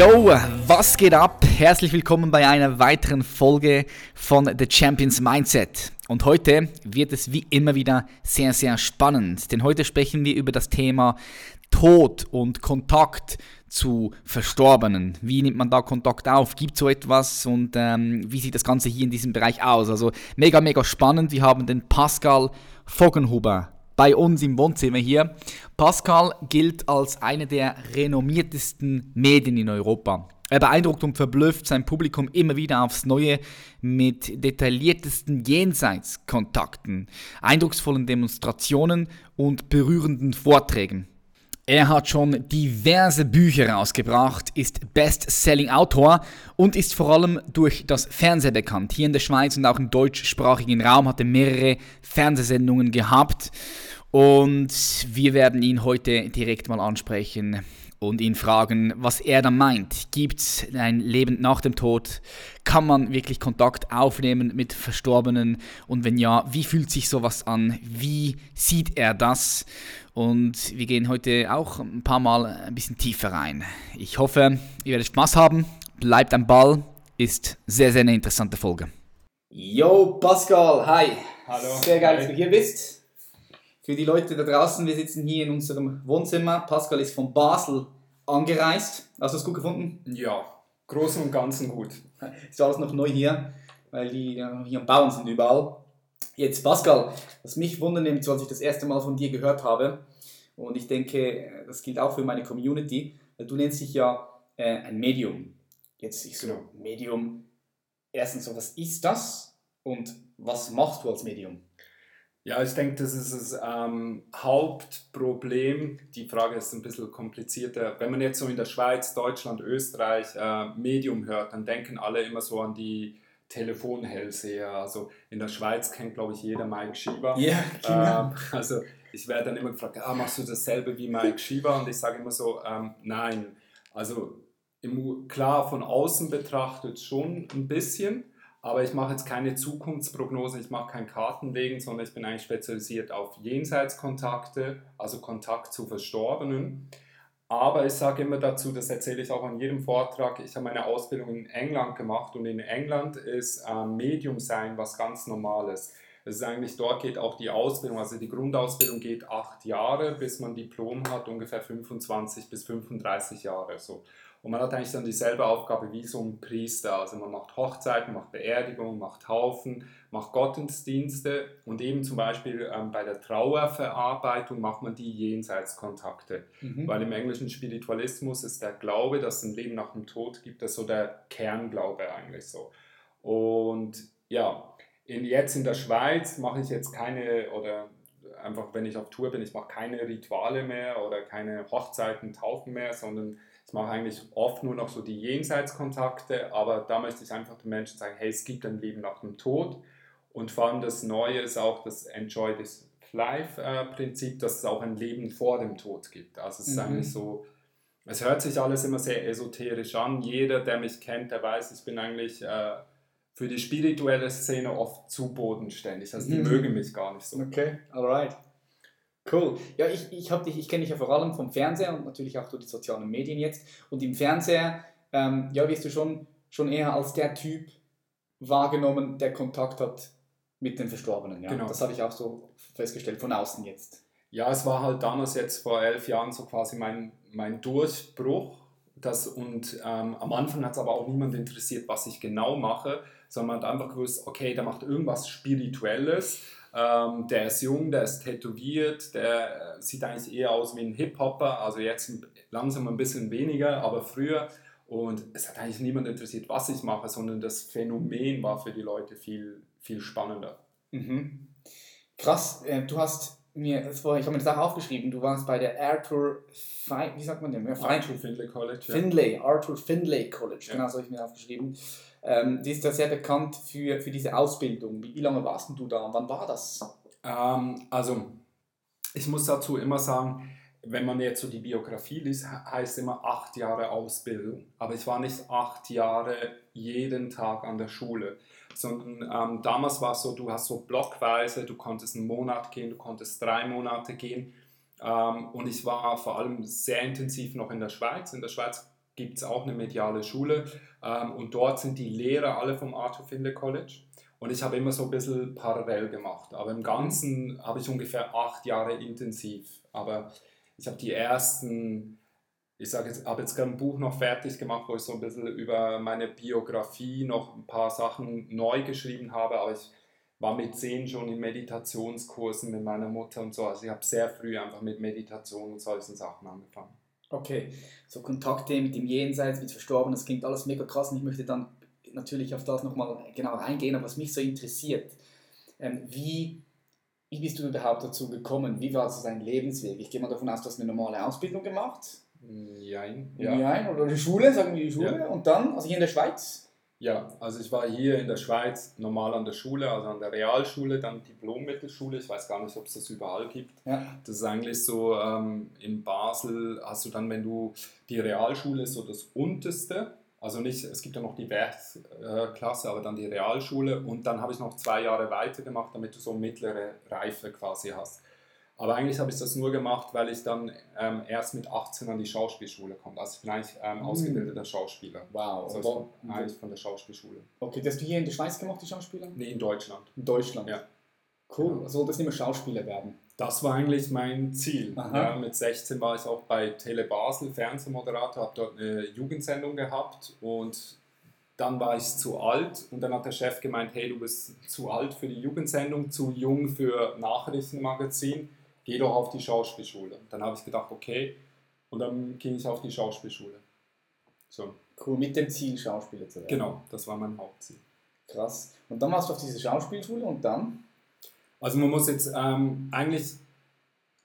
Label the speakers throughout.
Speaker 1: Yo, was geht ab? Herzlich willkommen bei einer weiteren Folge von The Champions Mindset. Und heute wird es wie immer wieder sehr, sehr spannend, denn heute sprechen wir über das Thema Tod und Kontakt zu Verstorbenen. Wie nimmt man da Kontakt auf? Gibt so etwas und ähm, wie sieht das Ganze hier in diesem Bereich aus? Also mega, mega spannend. Wir haben den Pascal Vogenhuber bei uns im Wohnzimmer hier. Pascal gilt als einer der renommiertesten Medien in Europa. Er beeindruckt und verblüfft sein Publikum immer wieder aufs Neue mit detailliertesten Jenseitskontakten, eindrucksvollen Demonstrationen und berührenden Vorträgen. Er hat schon diverse Bücher rausgebracht, ist Best-Selling-Autor und ist vor allem durch das Fernsehen bekannt. Hier in der Schweiz und auch im deutschsprachigen Raum hat er mehrere Fernsehsendungen gehabt. Und wir werden ihn heute direkt mal ansprechen und ihn fragen, was er da meint. Gibt es ein Leben nach dem Tod? Kann man wirklich Kontakt aufnehmen mit Verstorbenen? Und wenn ja, wie fühlt sich sowas an? Wie sieht er das? Und wir gehen heute auch ein paar Mal ein bisschen tiefer rein. Ich hoffe, ihr werdet Spaß haben. Bleibt am Ball. Ist sehr, sehr eine interessante Folge. Yo, Pascal, hi.
Speaker 2: Hallo.
Speaker 1: Sehr geil, dass du hier bist. Für die Leute da draußen, wir sitzen hier in unserem Wohnzimmer. Pascal ist von Basel angereist. Hast du es gut gefunden?
Speaker 2: Ja, großen und ganzen gut.
Speaker 1: Ist alles noch neu hier, weil die hier am Bauen sind überall. Jetzt Pascal, was mich wundernimmt, als ich das erste Mal von dir gehört habe, und ich denke, das gilt auch für meine Community, du nennst dich ja äh, ein Medium. Jetzt ich so, genau. Medium, erstens so, was ist das und was machst du als Medium?
Speaker 2: Ja, ich denke, das ist das ähm, Hauptproblem. Die Frage ist ein bisschen komplizierter. Wenn man jetzt so in der Schweiz, Deutschland, Österreich äh, Medium hört, dann denken alle immer so an die Telefonhellseher. Also in der Schweiz kennt, glaube ich, jeder Mike Schieber.
Speaker 1: Ja, genau.
Speaker 2: Ähm, also ich werde dann immer gefragt, ah, machst du dasselbe wie Mike Schieber? Und ich sage immer so, ähm, nein. Also im, klar, von außen betrachtet schon ein bisschen, aber ich mache jetzt keine Zukunftsprognose, ich mache kein Kartenlegen, sondern ich bin eigentlich spezialisiert auf Jenseitskontakte, also Kontakt zu Verstorbenen. Aber ich sage immer dazu, das erzähle ich auch an jedem Vortrag, ich habe meine Ausbildung in England gemacht und in England ist äh, Medium sein was ganz Normales. Es ist eigentlich, dort geht auch die Ausbildung, also die Grundausbildung geht acht Jahre, bis man Diplom hat, ungefähr 25 bis 35 Jahre. So. Und man hat eigentlich dann dieselbe Aufgabe wie so ein Priester. Also man macht Hochzeiten, macht Beerdigungen, macht Haufen, macht Gottesdienste und eben zum Beispiel ähm, bei der Trauerverarbeitung macht man die Jenseitskontakte. Mhm. Weil im englischen Spiritualismus ist der Glaube, dass es ein Leben nach dem Tod gibt, das so der Kernglaube eigentlich so. Und ja, in, jetzt in der Schweiz mache ich jetzt keine oder einfach wenn ich auf Tour bin, ich mache keine Rituale mehr oder keine Hochzeiten, Taufen mehr, sondern ich mache eigentlich oft nur noch so die Jenseitskontakte, aber da möchte ich einfach den Menschen sagen, hey, es gibt ein Leben nach dem Tod. Und vor allem das Neue ist auch das Enjoy this Life-Prinzip, dass es auch ein Leben vor dem Tod gibt. Also es ist mhm. eigentlich so, es hört sich alles immer sehr esoterisch an. Jeder, der mich kennt, der weiß, ich bin eigentlich äh, für die spirituelle Szene oft zu bodenständig. Also die mhm. mögen mich gar nicht so.
Speaker 1: Okay, alright. Cool. Ja, ich, ich, dich, ich kenne dich ja vor allem vom Fernseher und natürlich auch durch die sozialen Medien jetzt. Und im Fernseher, ähm, ja, wirst du schon, schon eher als der Typ wahrgenommen, der Kontakt hat mit den Verstorbenen. Ja? Genau. Das habe ich auch so festgestellt, von außen jetzt.
Speaker 2: Ja, es war halt damals jetzt vor elf Jahren so quasi mein, mein Durchbruch. Das, und ähm, am Anfang hat es aber auch niemand interessiert, was ich genau mache, sondern man hat einfach gewusst, okay, der macht irgendwas Spirituelles ähm, der ist jung, der ist tätowiert, der äh, sieht eigentlich eher aus wie ein Hip-Hopper, also jetzt langsam ein bisschen weniger, aber früher. Und es hat eigentlich niemand interessiert, was ich mache, sondern das Phänomen war für die Leute viel, viel spannender.
Speaker 1: Mhm. Krass, äh, du hast mir, das war, ich habe mir das auch aufgeschrieben, du warst bei der Arthur, Fi wie sagt man denn?
Speaker 2: Arthur Findlay College.
Speaker 1: Ja. Findlay, Arthur Findlay College, ja. genau so habe ich mir aufgeschrieben. Ähm, die ist ja sehr bekannt für, für diese Ausbildung. Wie, wie lange warst du da und wann war das?
Speaker 2: Ähm, also, ich muss dazu immer sagen, wenn man jetzt so die Biografie liest, heißt immer acht Jahre Ausbildung. Aber ich war nicht acht Jahre jeden Tag an der Schule, sondern ähm, damals war es so, du hast so blockweise, du konntest einen Monat gehen, du konntest drei Monate gehen. Ähm, und ich war vor allem sehr intensiv noch in der Schweiz. In der Schweiz gibt es auch eine mediale Schule ähm, und dort sind die Lehrer alle vom Arthur Findlay College. Und ich habe immer so ein bisschen parallel gemacht. Aber im Ganzen habe ich ungefähr acht Jahre intensiv. Aber ich habe die ersten, ich sage jetzt, habe jetzt gerade ein Buch noch fertig gemacht, wo ich so ein bisschen über meine Biografie noch ein paar Sachen neu geschrieben habe, aber ich war mit zehn schon in Meditationskursen mit meiner Mutter und so. Also ich habe sehr früh einfach mit Meditation und solchen Sachen angefangen.
Speaker 1: Okay, so Kontakte mit dem Jenseits, mit Verstorbenen, das klingt alles mega krass und ich möchte dann natürlich auf das nochmal genauer eingehen, aber was mich so interessiert, ähm, wie wie bist du überhaupt dazu gekommen? Wie war so dein Lebensweg? Ich gehe mal davon aus, du hast eine normale Ausbildung gemacht.
Speaker 2: Nein.
Speaker 1: Ja. Nein, oder die Schule, sagen wir die Schule. Ja. Und dann, also hier in der Schweiz?
Speaker 2: Ja, also ich war hier in der Schweiz normal an der Schule, also an der Realschule, dann Diplom-Mittelschule. Ich weiß gar nicht, ob es das überall gibt. Ja. Das ist eigentlich so, ähm, in Basel hast du dann, wenn du, die Realschule ist so das unterste also nicht, es gibt ja noch die Werkklasse, aber dann die Realschule und dann habe ich noch zwei Jahre weitergemacht, damit du so mittlere Reife quasi hast. Aber eigentlich habe ich das nur gemacht, weil ich dann ähm, erst mit 18 an die Schauspielschule komme. Also ich bin eigentlich ähm, hm. ausgebildeter Schauspieler.
Speaker 1: Wow.
Speaker 2: Also von, eigentlich von der Schauspielschule.
Speaker 1: Okay, das hast du hier in der Schweiz gemacht, die Schauspieler?
Speaker 2: Nee, in Deutschland.
Speaker 1: In Deutschland? Ja. Cool. Genau. Soll das nicht mehr Schauspieler werden?
Speaker 2: Das war eigentlich mein Ziel. Ja, mit 16 war ich auch bei Tele Basel Fernsehmoderator, habe dort eine Jugendsendung gehabt und dann war ich zu alt und dann hat der Chef gemeint, hey, du bist zu alt für die Jugendsendung, zu jung für Nachrichtenmagazin, geh doch auf die Schauspielschule. Dann habe ich gedacht, okay, und dann ging ich auf die Schauspielschule.
Speaker 1: So. Cool, mit dem Ziel, Schauspieler zu werden.
Speaker 2: Genau, das war mein Hauptziel.
Speaker 1: Krass. Und dann warst du auf diese Schauspielschule und dann?
Speaker 2: Also man muss jetzt ähm, eigentlich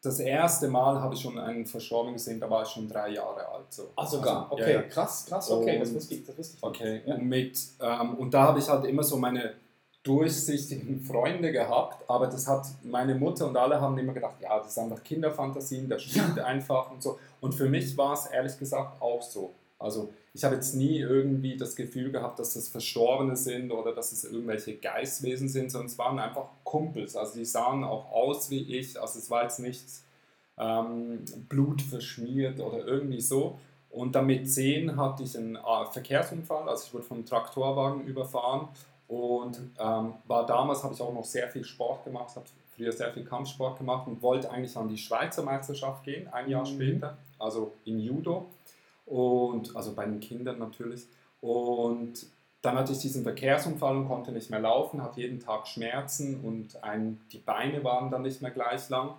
Speaker 2: das erste Mal habe ich schon einen Verstorbenen gesehen, da war ich schon drei Jahre alt. So.
Speaker 1: Ah, sogar? Also, okay, ja, ja. krass, krass, okay, und, das wusste ich, das wusste ich
Speaker 2: Okay, ja. und, mit, ähm, und da habe ich halt immer so meine durchsichtigen Freunde gehabt, aber das hat meine Mutter und alle haben immer gedacht, ja, das sind einfach Kinderfantasien, das stimmt einfach und so. Und für mich war es ehrlich gesagt auch so. Also ich habe jetzt nie irgendwie das Gefühl gehabt, dass das Verstorbene sind oder dass es irgendwelche Geistwesen sind, sondern es waren einfach Kumpels. Also die sahen auch aus wie ich. Also es war jetzt nichts ähm, blutverschmiert oder irgendwie so. Und dann mit 10 hatte ich einen äh, Verkehrsunfall, also ich wurde vom Traktorwagen überfahren und ähm, war damals, habe ich auch noch sehr viel Sport gemacht, habe früher sehr viel Kampfsport gemacht und wollte eigentlich an die Schweizer Meisterschaft gehen, ein Jahr mhm. später, also in Judo. Und, also bei den Kindern natürlich. Und dann hatte ich diesen Verkehrsunfall und konnte nicht mehr laufen, hatte jeden Tag Schmerzen und ein, die Beine waren dann nicht mehr gleich lang.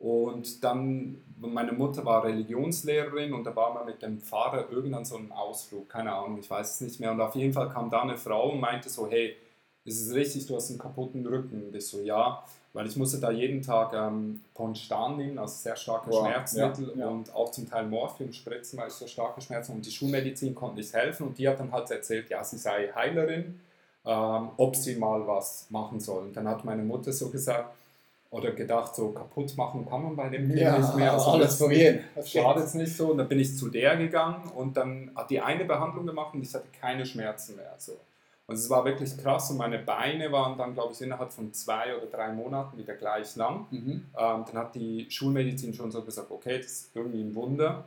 Speaker 2: Und dann, meine Mutter war Religionslehrerin und da war man mit dem Pfarrer irgendwann so einen Ausflug, keine Ahnung, ich weiß es nicht mehr. Und auf jeden Fall kam da eine Frau und meinte so, hey, ist es richtig, du hast einen kaputten Rücken? Und ich so, ja weil ich musste da jeden Tag ähm, Ponstan nehmen, also sehr starke wow. Schmerzmittel ja, ja. und auch zum Teil Morphium spritzen, weil ich so starke Schmerzen und die Schulmedizin konnte nicht helfen und die hat dann halt erzählt, ja, sie sei Heilerin, ähm, ob sie mal was machen soll. Und dann hat meine Mutter so gesagt, oder gedacht, so kaputt machen kann man bei dem Kind ja, nicht mehr. Also alles probieren. Das schadet es nicht so. Und dann bin ich zu der gegangen und dann hat die eine Behandlung gemacht und ich hatte keine Schmerzen mehr. So. Und es war wirklich krass und meine Beine waren dann, glaube ich, innerhalb von zwei oder drei Monaten wieder gleich lang. Mhm. Ähm, dann hat die Schulmedizin schon so gesagt, okay, das ist irgendwie ein Wunder.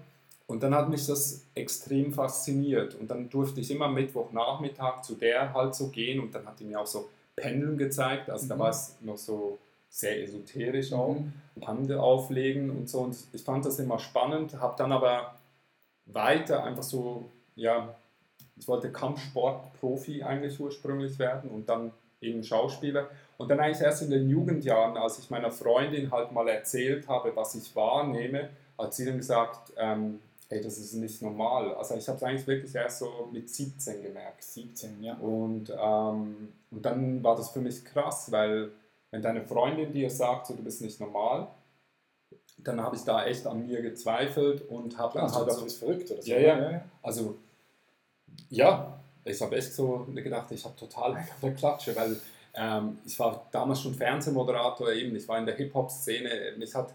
Speaker 2: Und dann hat mich das extrem fasziniert. Und dann durfte ich immer Mittwochnachmittag zu der halt so gehen und dann hat die mir auch so Pendeln gezeigt. Also mhm. da war es noch so sehr esoterisch auch, mhm. Hände auflegen und so. Und ich fand das immer spannend, habe dann aber weiter einfach so, ja, ich wollte Kampfsportprofi eigentlich ursprünglich werden und dann eben Schauspieler. Und dann eigentlich erst in den Jugendjahren, als ich meiner Freundin halt mal erzählt habe, was ich wahrnehme, hat sie dann gesagt, ähm, hey, das ist nicht normal. Also ich habe es eigentlich wirklich erst so mit 17 gemerkt.
Speaker 1: 17, ja.
Speaker 2: Und, ähm, und dann war das für mich krass, weil wenn deine Freundin dir sagt, so, du bist nicht normal, dann habe ich da echt an mir gezweifelt und habe dann
Speaker 3: du
Speaker 2: halt
Speaker 3: das
Speaker 2: so,
Speaker 3: ist verrückt oder so.
Speaker 2: Ja, ja. also ja, ich habe echt so gedacht, ich habe total einen auf der Klatsche, weil ähm, ich war damals schon Fernsehmoderator eben, ich war in der Hip-Hop-Szene, mich hat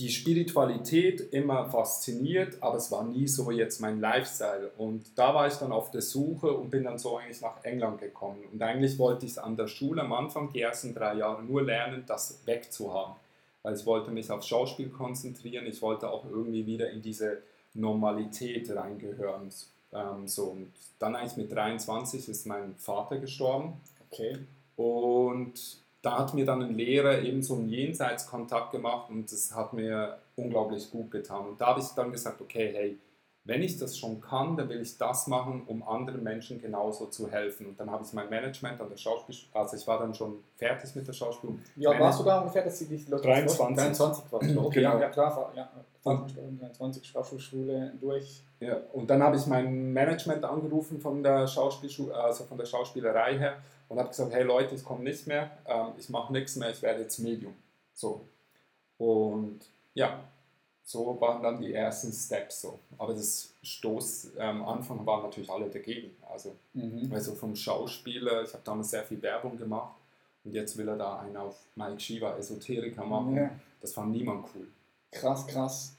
Speaker 2: die Spiritualität immer fasziniert, aber es war nie so jetzt mein Lifestyle. Und da war ich dann auf der Suche und bin dann so eigentlich nach England gekommen. Und eigentlich wollte ich es an der Schule am Anfang, die ersten drei Jahre, nur lernen, das wegzuhaben. Weil ich wollte mich auf Schauspiel konzentrieren, ich wollte auch irgendwie wieder in diese Normalität reingehören. Ähm, so. Und dann eigentlich mit 23 ist mein Vater gestorben.
Speaker 3: Okay.
Speaker 2: Und da hat mir dann ein Lehrer eben so einen Jenseitskontakt gemacht und das hat mir unglaublich gut getan. Und da habe ich dann gesagt, okay, hey, wenn ich das schon kann, dann will ich das machen, um anderen Menschen genauso zu helfen. Und dann habe ich mein Management an der Schauspielschule, also ich war dann schon fertig mit der Schauspielschule.
Speaker 1: Alt warst du da ungefähr, dass sie dich Leute
Speaker 2: 23.
Speaker 1: 23 warst du. Okay,
Speaker 2: Genau.
Speaker 1: ja, ja, klar. Ja, 23 Schauspielschule durch.
Speaker 2: Ja, und dann habe ich mein Management angerufen von der Schauspielschule, also von der Schauspielerei her und habe gesagt, hey Leute, ich komme nicht mehr, ähm, ich mache nichts mehr, ich werde jetzt Medium. So. Und ja, so waren dann die ersten Steps so. Aber das Stoß am Anfang waren natürlich alle dagegen. Also,
Speaker 1: Mhm.
Speaker 2: also vom Schauspieler, ich habe damals sehr viel Werbung gemacht und jetzt will er da einen auf Mike Shiva Esoteriker machen.
Speaker 1: Ja.
Speaker 2: Das fand niemand cool.
Speaker 1: Krass, krass.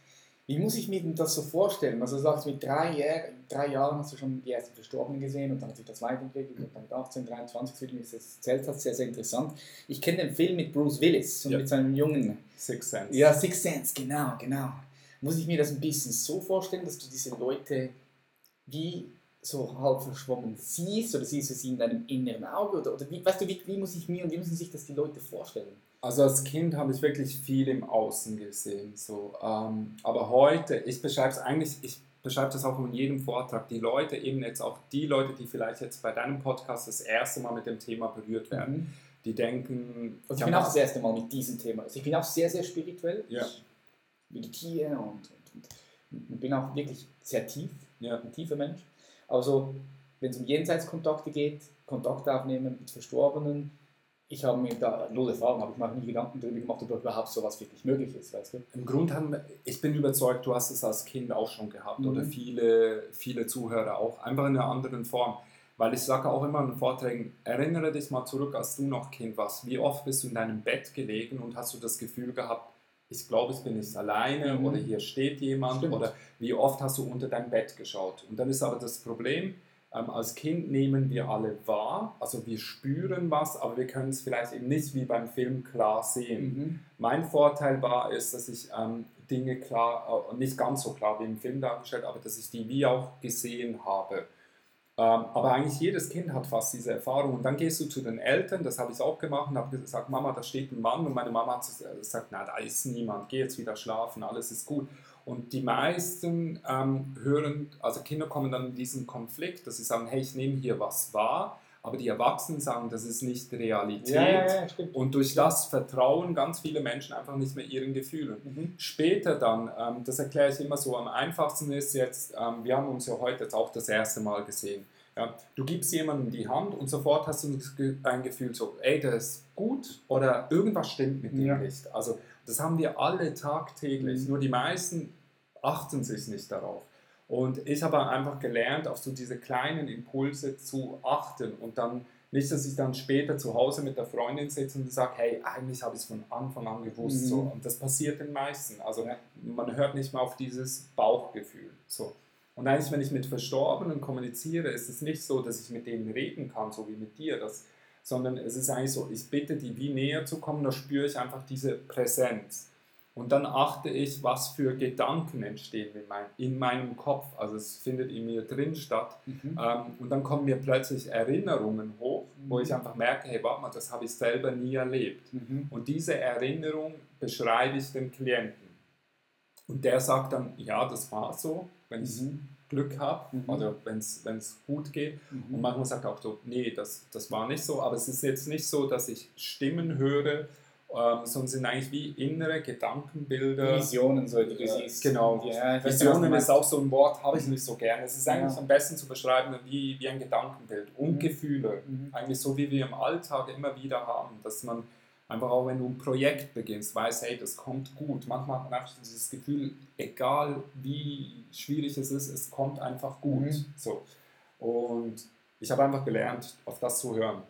Speaker 1: Wie muss ich mir das so vorstellen? Also du sagst, mit drei, Jahr, drei Jahren hast du schon die ersten Verstorbenen gesehen und dann hat sich das weiterentwickelt und dann mit 18, 23, wie du mir das erzählt hast, sehr, sehr interessant. Ich kenne den Film mit Bruce Willis und
Speaker 2: Ja.
Speaker 1: mit seinem Jungen.
Speaker 2: Six Sense.
Speaker 1: Ja, Six Sense, genau, genau. Muss ich mir das ein bisschen so vorstellen, dass du diese Leute wie so halb verschwommen siehst oder siehst du sie in deinem inneren Auge oder, oder wie, weißt du, wie, wie muss ich mir und wie müssen sich das die Leute vorstellen?
Speaker 2: Also als Kind habe ich wirklich viel im Außen gesehen. So. Ähm, aber heute, ich beschreibe es eigentlich, ich beschreibe das auch in jedem Vortrag, die Leute, eben jetzt auch die Leute, die vielleicht jetzt bei deinem Podcast das erste Mal mit dem Thema berührt werden,
Speaker 1: Mhm.
Speaker 2: die denken,
Speaker 1: Also ich bin auch das erste Mal mit diesem Thema. Also ich bin auch sehr, sehr spirituell.
Speaker 2: Ja.
Speaker 1: Ich meditiere und, und, und bin auch wirklich sehr tief,
Speaker 2: ja,
Speaker 1: ein tiefer Mensch. Aber so, wenn es um Jenseitskontakte geht, Kontakt aufnehmen mit Verstorbenen, ich habe mir da null Erfahrung, habe ich mir auch nie Gedanken darüber gemacht, ob überhaupt sowas wirklich möglich ist, weißt du?
Speaker 2: Im Grunde haben, ich bin überzeugt, du hast es als Kind auch schon gehabt
Speaker 1: Mhm.
Speaker 2: oder viele, viele Zuhörer auch, einfach in einer anderen Form. Weil ich sage auch immer in Vorträgen, erinnere dich mal zurück, als du noch Kind warst. Wie oft bist du in deinem Bett gelegen und hast du das Gefühl gehabt, ich glaube, ich bin nicht alleine
Speaker 1: Mhm.
Speaker 2: oder hier steht jemand
Speaker 1: Stimmt.
Speaker 2: oder wie oft hast du unter dein Bett geschaut. Und dann ist aber das Problem, ähm, als Kind nehmen wir alle wahr, also wir spüren was, aber wir können es vielleicht eben nicht wie beim Film klar sehen. Mein Vorteil war, ist, dass ich ähm, Dinge klar, äh, nicht ganz so klar wie im Film dargestellt, aber dass ich die wie auch gesehen habe. Ähm, aber eigentlich jedes Kind hat fast diese Erfahrung. Und dann gehst du zu den Eltern, das habe ich auch gemacht, und habe gesagt, Mama, da steht ein Mann. Und meine Mama hat gesagt, na, da ist niemand, geh jetzt wieder schlafen, alles ist gut. Und die meisten ähm, hören, also Kinder kommen dann in diesen Konflikt, dass sie sagen, hey, ich nehme hier was wahr, aber die Erwachsenen sagen, das ist nicht Realität.
Speaker 1: stimmt.
Speaker 2: Und durch das vertrauen ganz viele Menschen einfach nicht mehr ihren Gefühlen.
Speaker 1: Mhm.
Speaker 2: Später dann, ähm, das erkläre ich immer so, am einfachsten ist jetzt, ähm, wir haben uns ja heute jetzt auch das erste Mal gesehen. Ja, du gibst jemandem die Hand und sofort hast du das ein Gefühl so, ey, der ist gut oder irgendwas stimmt mit dem
Speaker 1: Ja.
Speaker 2: nicht. Also das haben wir alle tagtäglich,
Speaker 1: Mhm.
Speaker 2: nur die meisten achten sich nicht darauf. Und ich habe einfach gelernt, auf so diese kleinen Impulse zu achten und dann nicht, dass ich dann später zu Hause mit der Freundin sitze und sage, hey, eigentlich habe ich es von Anfang an gewusst.
Speaker 1: Mhm.
Speaker 2: So. Und das passiert den meisten. Also
Speaker 1: Ja.
Speaker 2: man hört nicht mehr auf dieses Bauchgefühl. So. Und eigentlich, wenn ich mit Verstorbenen kommuniziere, ist es nicht so, dass ich mit denen reden kann, so wie mit dir, das, sondern es ist eigentlich so, ich bitte die wie näher zu kommen, da spüre ich einfach diese Präsenz. Und dann achte ich, was für Gedanken entstehen in, mein, in meinem Kopf. Also es findet in mir drin statt.
Speaker 1: Mhm.
Speaker 2: Ähm, und dann kommen mir plötzlich Erinnerungen hoch, wo
Speaker 1: Mhm.
Speaker 2: ich einfach merke, hey, warte mal, das habe ich selber nie erlebt.
Speaker 1: Mhm.
Speaker 2: Und diese Erinnerung beschreibe ich dem Klienten. Und der sagt dann, ja, das war so, wenn ich
Speaker 1: Mhm.
Speaker 2: Glück habe
Speaker 1: Mhm.
Speaker 2: oder wenn es gut geht.
Speaker 1: Mhm.
Speaker 2: Und manchmal sagt auch so, nee, das, das war nicht so. Aber es ist jetzt nicht so, dass ich Stimmen höre, ähm, sondern es sind eigentlich wie innere Gedankenbilder.
Speaker 1: Visionen, so die du
Speaker 2: Ja,
Speaker 1: siehst.
Speaker 2: genau.
Speaker 1: Ja,
Speaker 2: Visionen ist auch so ein Wort, habe ich nicht so gerne. Es ist eigentlich
Speaker 1: Ja.
Speaker 2: am besten zu beschreiben wie, wie ein Gedankenbild und
Speaker 1: Mhm.
Speaker 2: Gefühle.
Speaker 1: Mhm.
Speaker 2: Eigentlich so, wie wir im Alltag immer wieder haben, dass man Einfach auch wenn du ein Projekt beginnst, weißt, hey, das kommt gut. Manchmal hat man einfach dieses Gefühl, egal wie schwierig es ist, es kommt einfach gut.
Speaker 1: Mhm.
Speaker 2: So. Und ich habe einfach gelernt, auf das zu hören.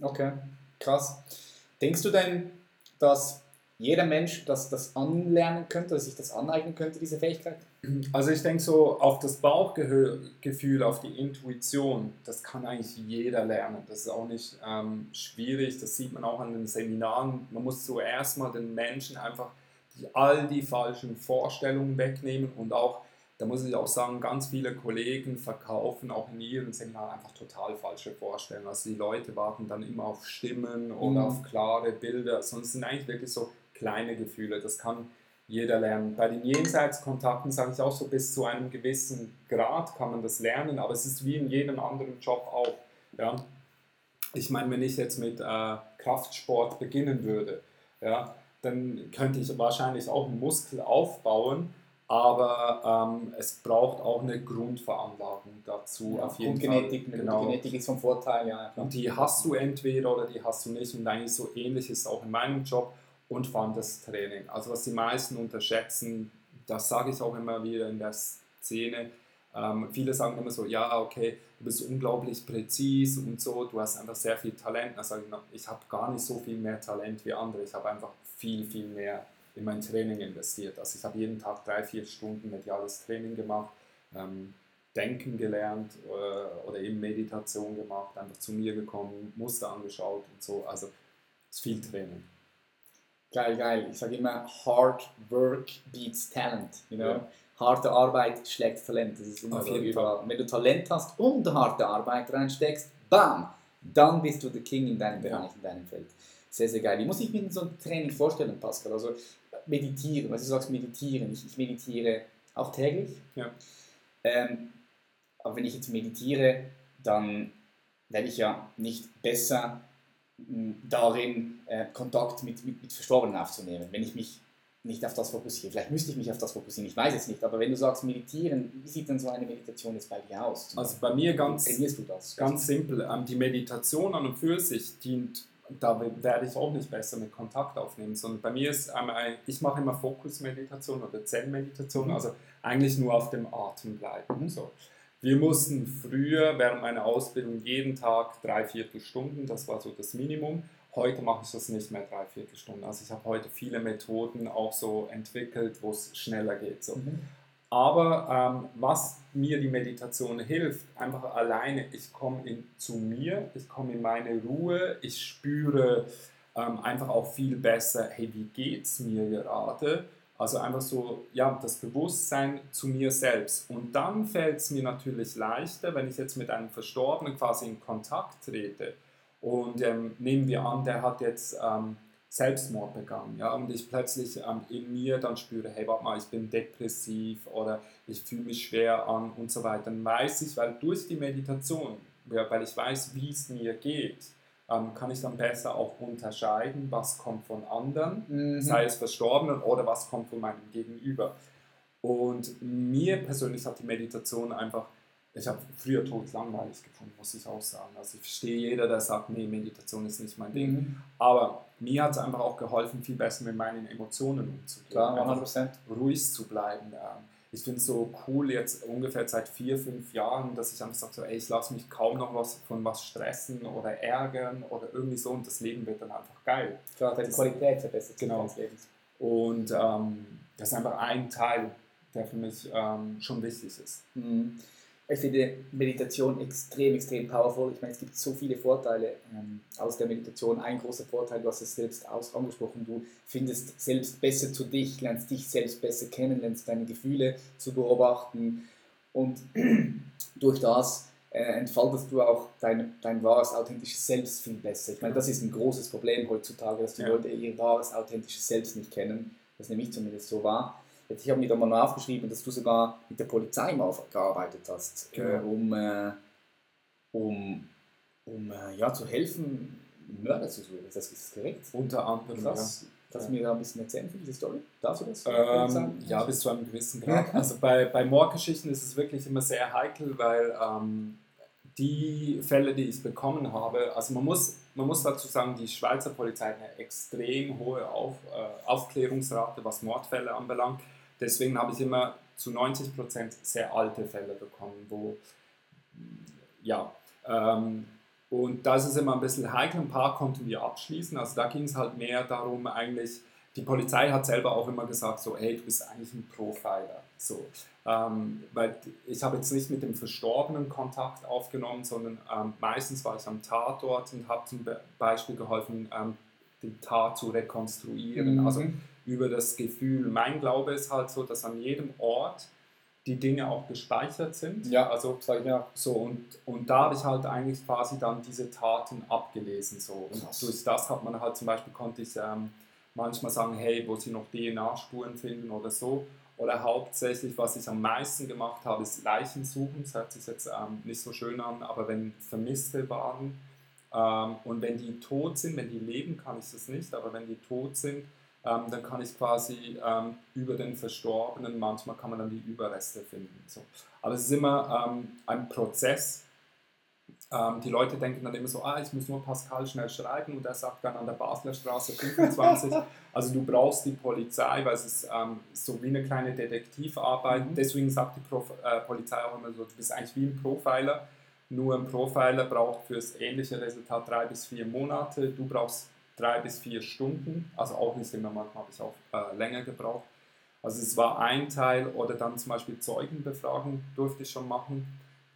Speaker 1: Okay, krass. Denkst du denn, dass jeder Mensch das, das anlernen könnte, dass sich das aneignen könnte, diese Fähigkeit?
Speaker 2: Also ich denke so auf das Bauchgefühl, auf die Intuition, das kann eigentlich jeder lernen. Das ist auch nicht ähm, schwierig, das sieht man auch an den Seminaren. Man muss zuerst mal den Menschen einfach die, all die falschen Vorstellungen wegnehmen und auch, da muss ich auch sagen, ganz viele Kollegen verkaufen auch in ihren Seminaren einfach total falsche Vorstellungen. Also die Leute warten dann immer auf Stimmen oder
Speaker 1: Mhm.
Speaker 2: auf klare Bilder, sonst sind eigentlich wirklich so kleine Gefühle. Das kann jeder lernen. Bei den Jenseitskontakten sage ich auch so, bis zu einem gewissen Grad kann man das lernen, aber es ist wie in jedem anderen Job auch. Ja? Ich meine, wenn ich jetzt mit äh, Kraftsport beginnen würde, ja, dann könnte ich wahrscheinlich auch einen Muskel aufbauen, aber ähm, es braucht auch eine Grundveranlagung dazu.
Speaker 1: Ja,
Speaker 2: auf jeden
Speaker 1: Grundgenetik,
Speaker 2: Fall. Genau.
Speaker 1: Grundgenetik ist vom Vorteil, ja.
Speaker 2: Und die hast du entweder oder die hast du nicht. Und eigentlich so ähnlich ist auch in meinem Job und allem das Training. Also was die meisten unterschätzen, das sage ich auch immer wieder in der Szene. Ähm, viele sagen immer so, ja, okay, du bist unglaublich präzis und so, du hast einfach sehr viel Talent. Dann sage ich, noch, ich habe gar nicht so viel mehr Talent wie andere. Ich habe einfach viel, viel mehr in mein Training investiert. Also ich habe jeden Tag drei, vier Stunden mediales Training gemacht. Ähm, Denken gelernt äh, oder eben Meditation gemacht, einfach zu mir gekommen, Muster angeschaut und so. Also es ist viel Training.
Speaker 1: Geil, geil. Ich sage immer, hard work beats talent. You know?
Speaker 2: Ja.
Speaker 1: Harte Arbeit schlägt Talent. Das ist immer
Speaker 2: Auf
Speaker 1: so überall. Wenn du Talent hast und harte Arbeit reinsteckst, bam, dann bist du der King in deinem
Speaker 2: Ja.
Speaker 1: Bereich, in deinem Feld. Sehr, sehr geil. Wie muss ich mir so ein Training vorstellen, Pascal? Also meditieren, also du sagst meditieren. Ich, ich meditiere auch täglich.
Speaker 2: Ja.
Speaker 1: Ähm, aber wenn ich jetzt meditiere, dann werde ich ja nicht besser darin, äh, Kontakt mit, mit, mit Verstorbenen aufzunehmen, wenn ich mich nicht auf das fokussiere. Vielleicht müsste ich mich auf das fokussieren, ich weiß es nicht. Aber wenn du sagst meditieren, wie sieht denn so eine Meditation jetzt bei dir aus?
Speaker 2: Also bei mir ganz,
Speaker 1: trainierst du das?
Speaker 2: ganz simpel, ähm, die Meditation an und für sich dient, da werde ich auch nicht besser mit Kontakt aufnehmen, sondern bei mir ist einmal, ich mache immer Fokusmeditation oder Zen-Meditation,
Speaker 1: Mhm.
Speaker 2: also eigentlich nur auf dem Atem bleiben.
Speaker 1: Mhm.
Speaker 2: So. Wir mussten früher während meiner Ausbildung jeden Tag drei Viertelstunden, das war so das Minimum. Heute mache ich das nicht mehr drei Viertelstunden. Also ich habe heute viele Methoden auch so entwickelt, wo es schneller geht. So.
Speaker 1: Mhm.
Speaker 2: Aber ähm, was mir die Meditation hilft, einfach alleine, ich komme in, zu mir, ich komme in meine Ruhe, ich spüre ähm, einfach auch viel besser, hey, wie geht es mir gerade? Also einfach so, ja, das Bewusstsein zu mir selbst. Und dann fällt es mir natürlich leichter, wenn ich jetzt mit einem Verstorbenen quasi in Kontakt trete. Und ähm, nehmen wir an, der hat jetzt ähm, Selbstmord begangen, ja, und ich plötzlich ähm, in mir dann spüre, hey, warte mal, ich bin depressiv oder ich fühle mich schwer an und so weiter, dann weiß ich, weil durch die Meditation, ja, weil ich weiß, wie es mir geht, ähm, kann ich dann besser auch unterscheiden, was kommt von anderen,
Speaker 1: Mhm.
Speaker 2: sei es Verstorbenen oder was kommt von meinem Gegenüber. Und mir persönlich hat die Meditation einfach, ich habe früher todeslangweilig gefunden, muss ich auch sagen. Also ich verstehe jeder, der sagt, nee, Meditation ist nicht mein Ding.
Speaker 1: Mhm.
Speaker 2: Aber mir hat es einfach auch geholfen, viel besser mit meinen Emotionen umzugehen.
Speaker 1: Klar,
Speaker 2: Einfach
Speaker 1: 100%.
Speaker 2: ruhig zu bleiben. Ähm, Ich finde es so cool jetzt ungefähr seit vier, fünf Jahren, dass ich einfach sage, so, ey, ich lasse mich kaum noch was von was stressen oder ärgern oder irgendwie so und das Leben wird dann einfach geil.
Speaker 1: Klar, deine Qualität verbessert sich
Speaker 2: Genau.
Speaker 1: deines Lebens.
Speaker 2: Und ähm, das ist einfach ein Teil, der für mich ähm, schon wichtig ist.
Speaker 1: Mhm. Ich finde Meditation extrem, extrem powerful. Ich meine, es gibt so viele Vorteile ähm, aus der Meditation. Ein großer Vorteil, du hast es selbst aus angesprochen, du findest selbst besser zu dich, lernst dich selbst besser kennen, lernst deine Gefühle zu beobachten und durch das äh, entfaltest du auch dein, dein wahres, authentisches Selbst viel besser. Ich meine, das ist ein großes Problem heutzutage, dass die
Speaker 2: Ja.
Speaker 1: Leute ihr wahres, authentisches Selbst nicht kennen. Das nehme ich zumindest so wahr. Ich habe mir da mal aufgeschrieben, dass du sogar mit der Polizei mal gearbeitet hast, äh,
Speaker 2: Genau.
Speaker 1: um, äh, um, um äh, ja, zu helfen, Mörder zu suchen. Ist das, ist das korrekt?
Speaker 2: Unter anderem,
Speaker 1: Krass. Kannst du mir da ein bisschen erzählen von dieser Story? Darfst du das?
Speaker 2: Ähm, ja, bis zu einem gewissen Grad. Also bei, bei Mordgeschichten ist es wirklich immer sehr heikel, weil ähm, die Fälle, die ich bekommen habe, also man muss, man muss dazu sagen, die Schweizer Polizei hat eine extrem hohe Auf, äh, Aufklärungsrate, was Mordfälle anbelangt. Deswegen habe ich immer zu 90 Prozent sehr alte Fälle bekommen, wo, ja, ähm, und da ist es immer ein bisschen heikel. Ein paar konnten wir abschließen. Also da ging es halt mehr darum, eigentlich, die Polizei hat selber auch immer gesagt, so, hey, du bist eigentlich ein Profiler. So, ähm, weil ich habe jetzt nicht mit dem Verstorbenen Kontakt aufgenommen, sondern ähm, meistens war ich am Tatort und habe zum Beispiel geholfen, ähm, die Tat zu rekonstruieren.
Speaker 1: Mhm.
Speaker 2: Also über das Gefühl. Mein Glaube ist halt so, dass an jedem Ort die Dinge auch gespeichert sind.
Speaker 1: Ja,
Speaker 2: also
Speaker 1: sag ich ja.
Speaker 2: so und, und da habe ich halt eigentlich quasi dann diese Taten abgelesen. So. Und
Speaker 1: Krass.
Speaker 2: durch das hat man halt zum Beispiel konnte ich ähm, manchmal sagen, hey, wo sie noch DNA-Spuren finden oder so. Oder hauptsächlich, was ich am meisten gemacht habe, ist Leichen suchen. Das hört sich jetzt ähm, nicht so schön an, aber wenn Vermisste waren ähm, und wenn die tot sind, wenn die leben, kann ich das nicht, aber wenn die tot sind, ähm, dann kann ich quasi ähm, über den Verstorbenen, manchmal kann man dann die Überreste finden. So. Aber es ist immer ähm, ein Prozess. Ähm, die Leute denken dann immer so, ah, ich muss nur Pascal schnell schreiben und er sagt dann an der Basler Straße 25. also du brauchst die Polizei, weil es ist ähm, so wie eine kleine Detektivarbeit.
Speaker 1: Mhm.
Speaker 2: Deswegen sagt die Prof äh, Polizei auch immer so, du bist eigentlich wie ein Profiler. Nur ein Profiler braucht fürs ähnliche Resultat drei bis vier Monate. Du brauchst drei bis vier Stunden, also auch nicht immer, manchmal habe ich auch äh, länger gebraucht. Also es war ein Teil oder dann zum Beispiel Zeugenbefragung durfte ich schon machen.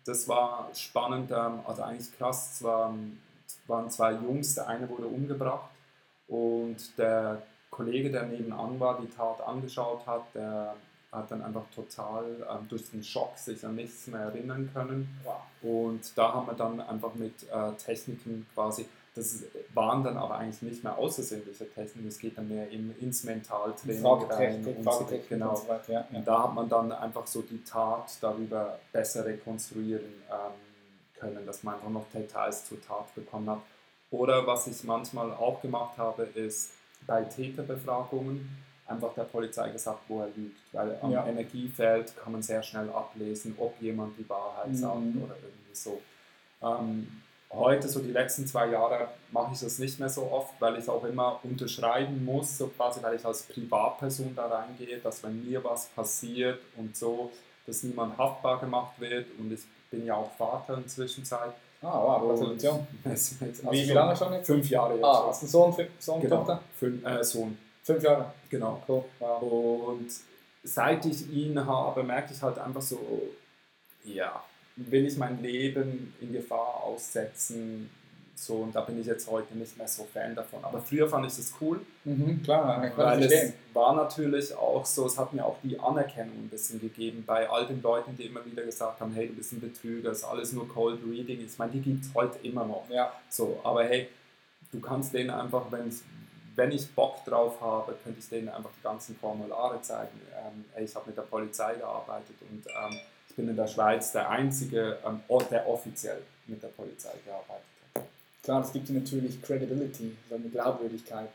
Speaker 2: Das war spannend, ähm, also eigentlich krass. Es waren, es waren zwei Jungs, der eine wurde umgebracht und der Kollege, der nebenan war, die Tat angeschaut hat, der hat dann einfach total ähm, durch den Schock sich an nichts mehr erinnern können.
Speaker 1: Wow.
Speaker 2: Und da haben wir dann einfach mit äh, Techniken quasi, das waren dann aber eigentlich nicht mehr außersinnliche Techniken, es geht dann mehr in, ins Mentaltraining
Speaker 1: Fragetechnik,
Speaker 2: und so, genau.
Speaker 1: und so weiter. Ja, ja.
Speaker 2: Und da hat man dann einfach so die Tat darüber besser rekonstruieren ähm, können, dass man einfach noch Details zur Tat bekommen hat. Oder was ich manchmal auch gemacht habe, ist bei Täterbefragungen einfach der Polizei gesagt, wo er liegt. Weil am
Speaker 1: Ja.
Speaker 2: Energiefeld kann man sehr schnell ablesen, ob jemand die Wahrheit
Speaker 1: Mhm.
Speaker 2: sagt oder irgendwie so. Ähm, heute, so die letzten zwei Jahre, mache ich das nicht mehr so oft, weil ich auch immer unterschreiben muss, so quasi, weil ich als Privatperson da reingehe, dass wenn mir was passiert und so, dass niemand haftbar gemacht wird und ich bin ja auch Vater inzwischen Zeit.
Speaker 1: Ah, wow, Gratulation.
Speaker 2: Also
Speaker 1: Wie, wie lange schon jetzt?
Speaker 2: Fünf Jahre jetzt.
Speaker 1: Ah, hast du einen Sohn, Sohn
Speaker 2: genau.
Speaker 1: Tochter?
Speaker 2: Fünf, äh, Sohn,
Speaker 1: Fünf Jahre.
Speaker 2: genau.
Speaker 1: Cool. Wow.
Speaker 2: Und seit ich ihn habe, merke ich halt einfach so, ja, will ich mein Leben in Gefahr aussetzen? So, und da bin ich jetzt heute nicht mehr so Fan davon. Aber früher fand ich das cool,
Speaker 1: Mhm, klar, ich
Speaker 2: weil es war natürlich auch so, es hat mir auch die Anerkennung ein bisschen gegeben bei all den Leuten, die immer wieder gesagt haben, hey, du bist ein Betrüger, das ist alles nur Cold Reading. Ich meine, die gibt es heute immer noch.
Speaker 1: Ja,
Speaker 2: So, aber hey, du kannst denen einfach, wenn's, wenn ich Bock drauf habe, könnte ich denen einfach die ganzen Formulare zeigen. Ähm, ich habe mit der Polizei gearbeitet und ähm, ich bin in der Schweiz der einzige, ähm, der offiziell mit der Polizei gearbeitet hat.
Speaker 1: klar, das gibt natürlich Credibility, so eine Glaubwürdigkeit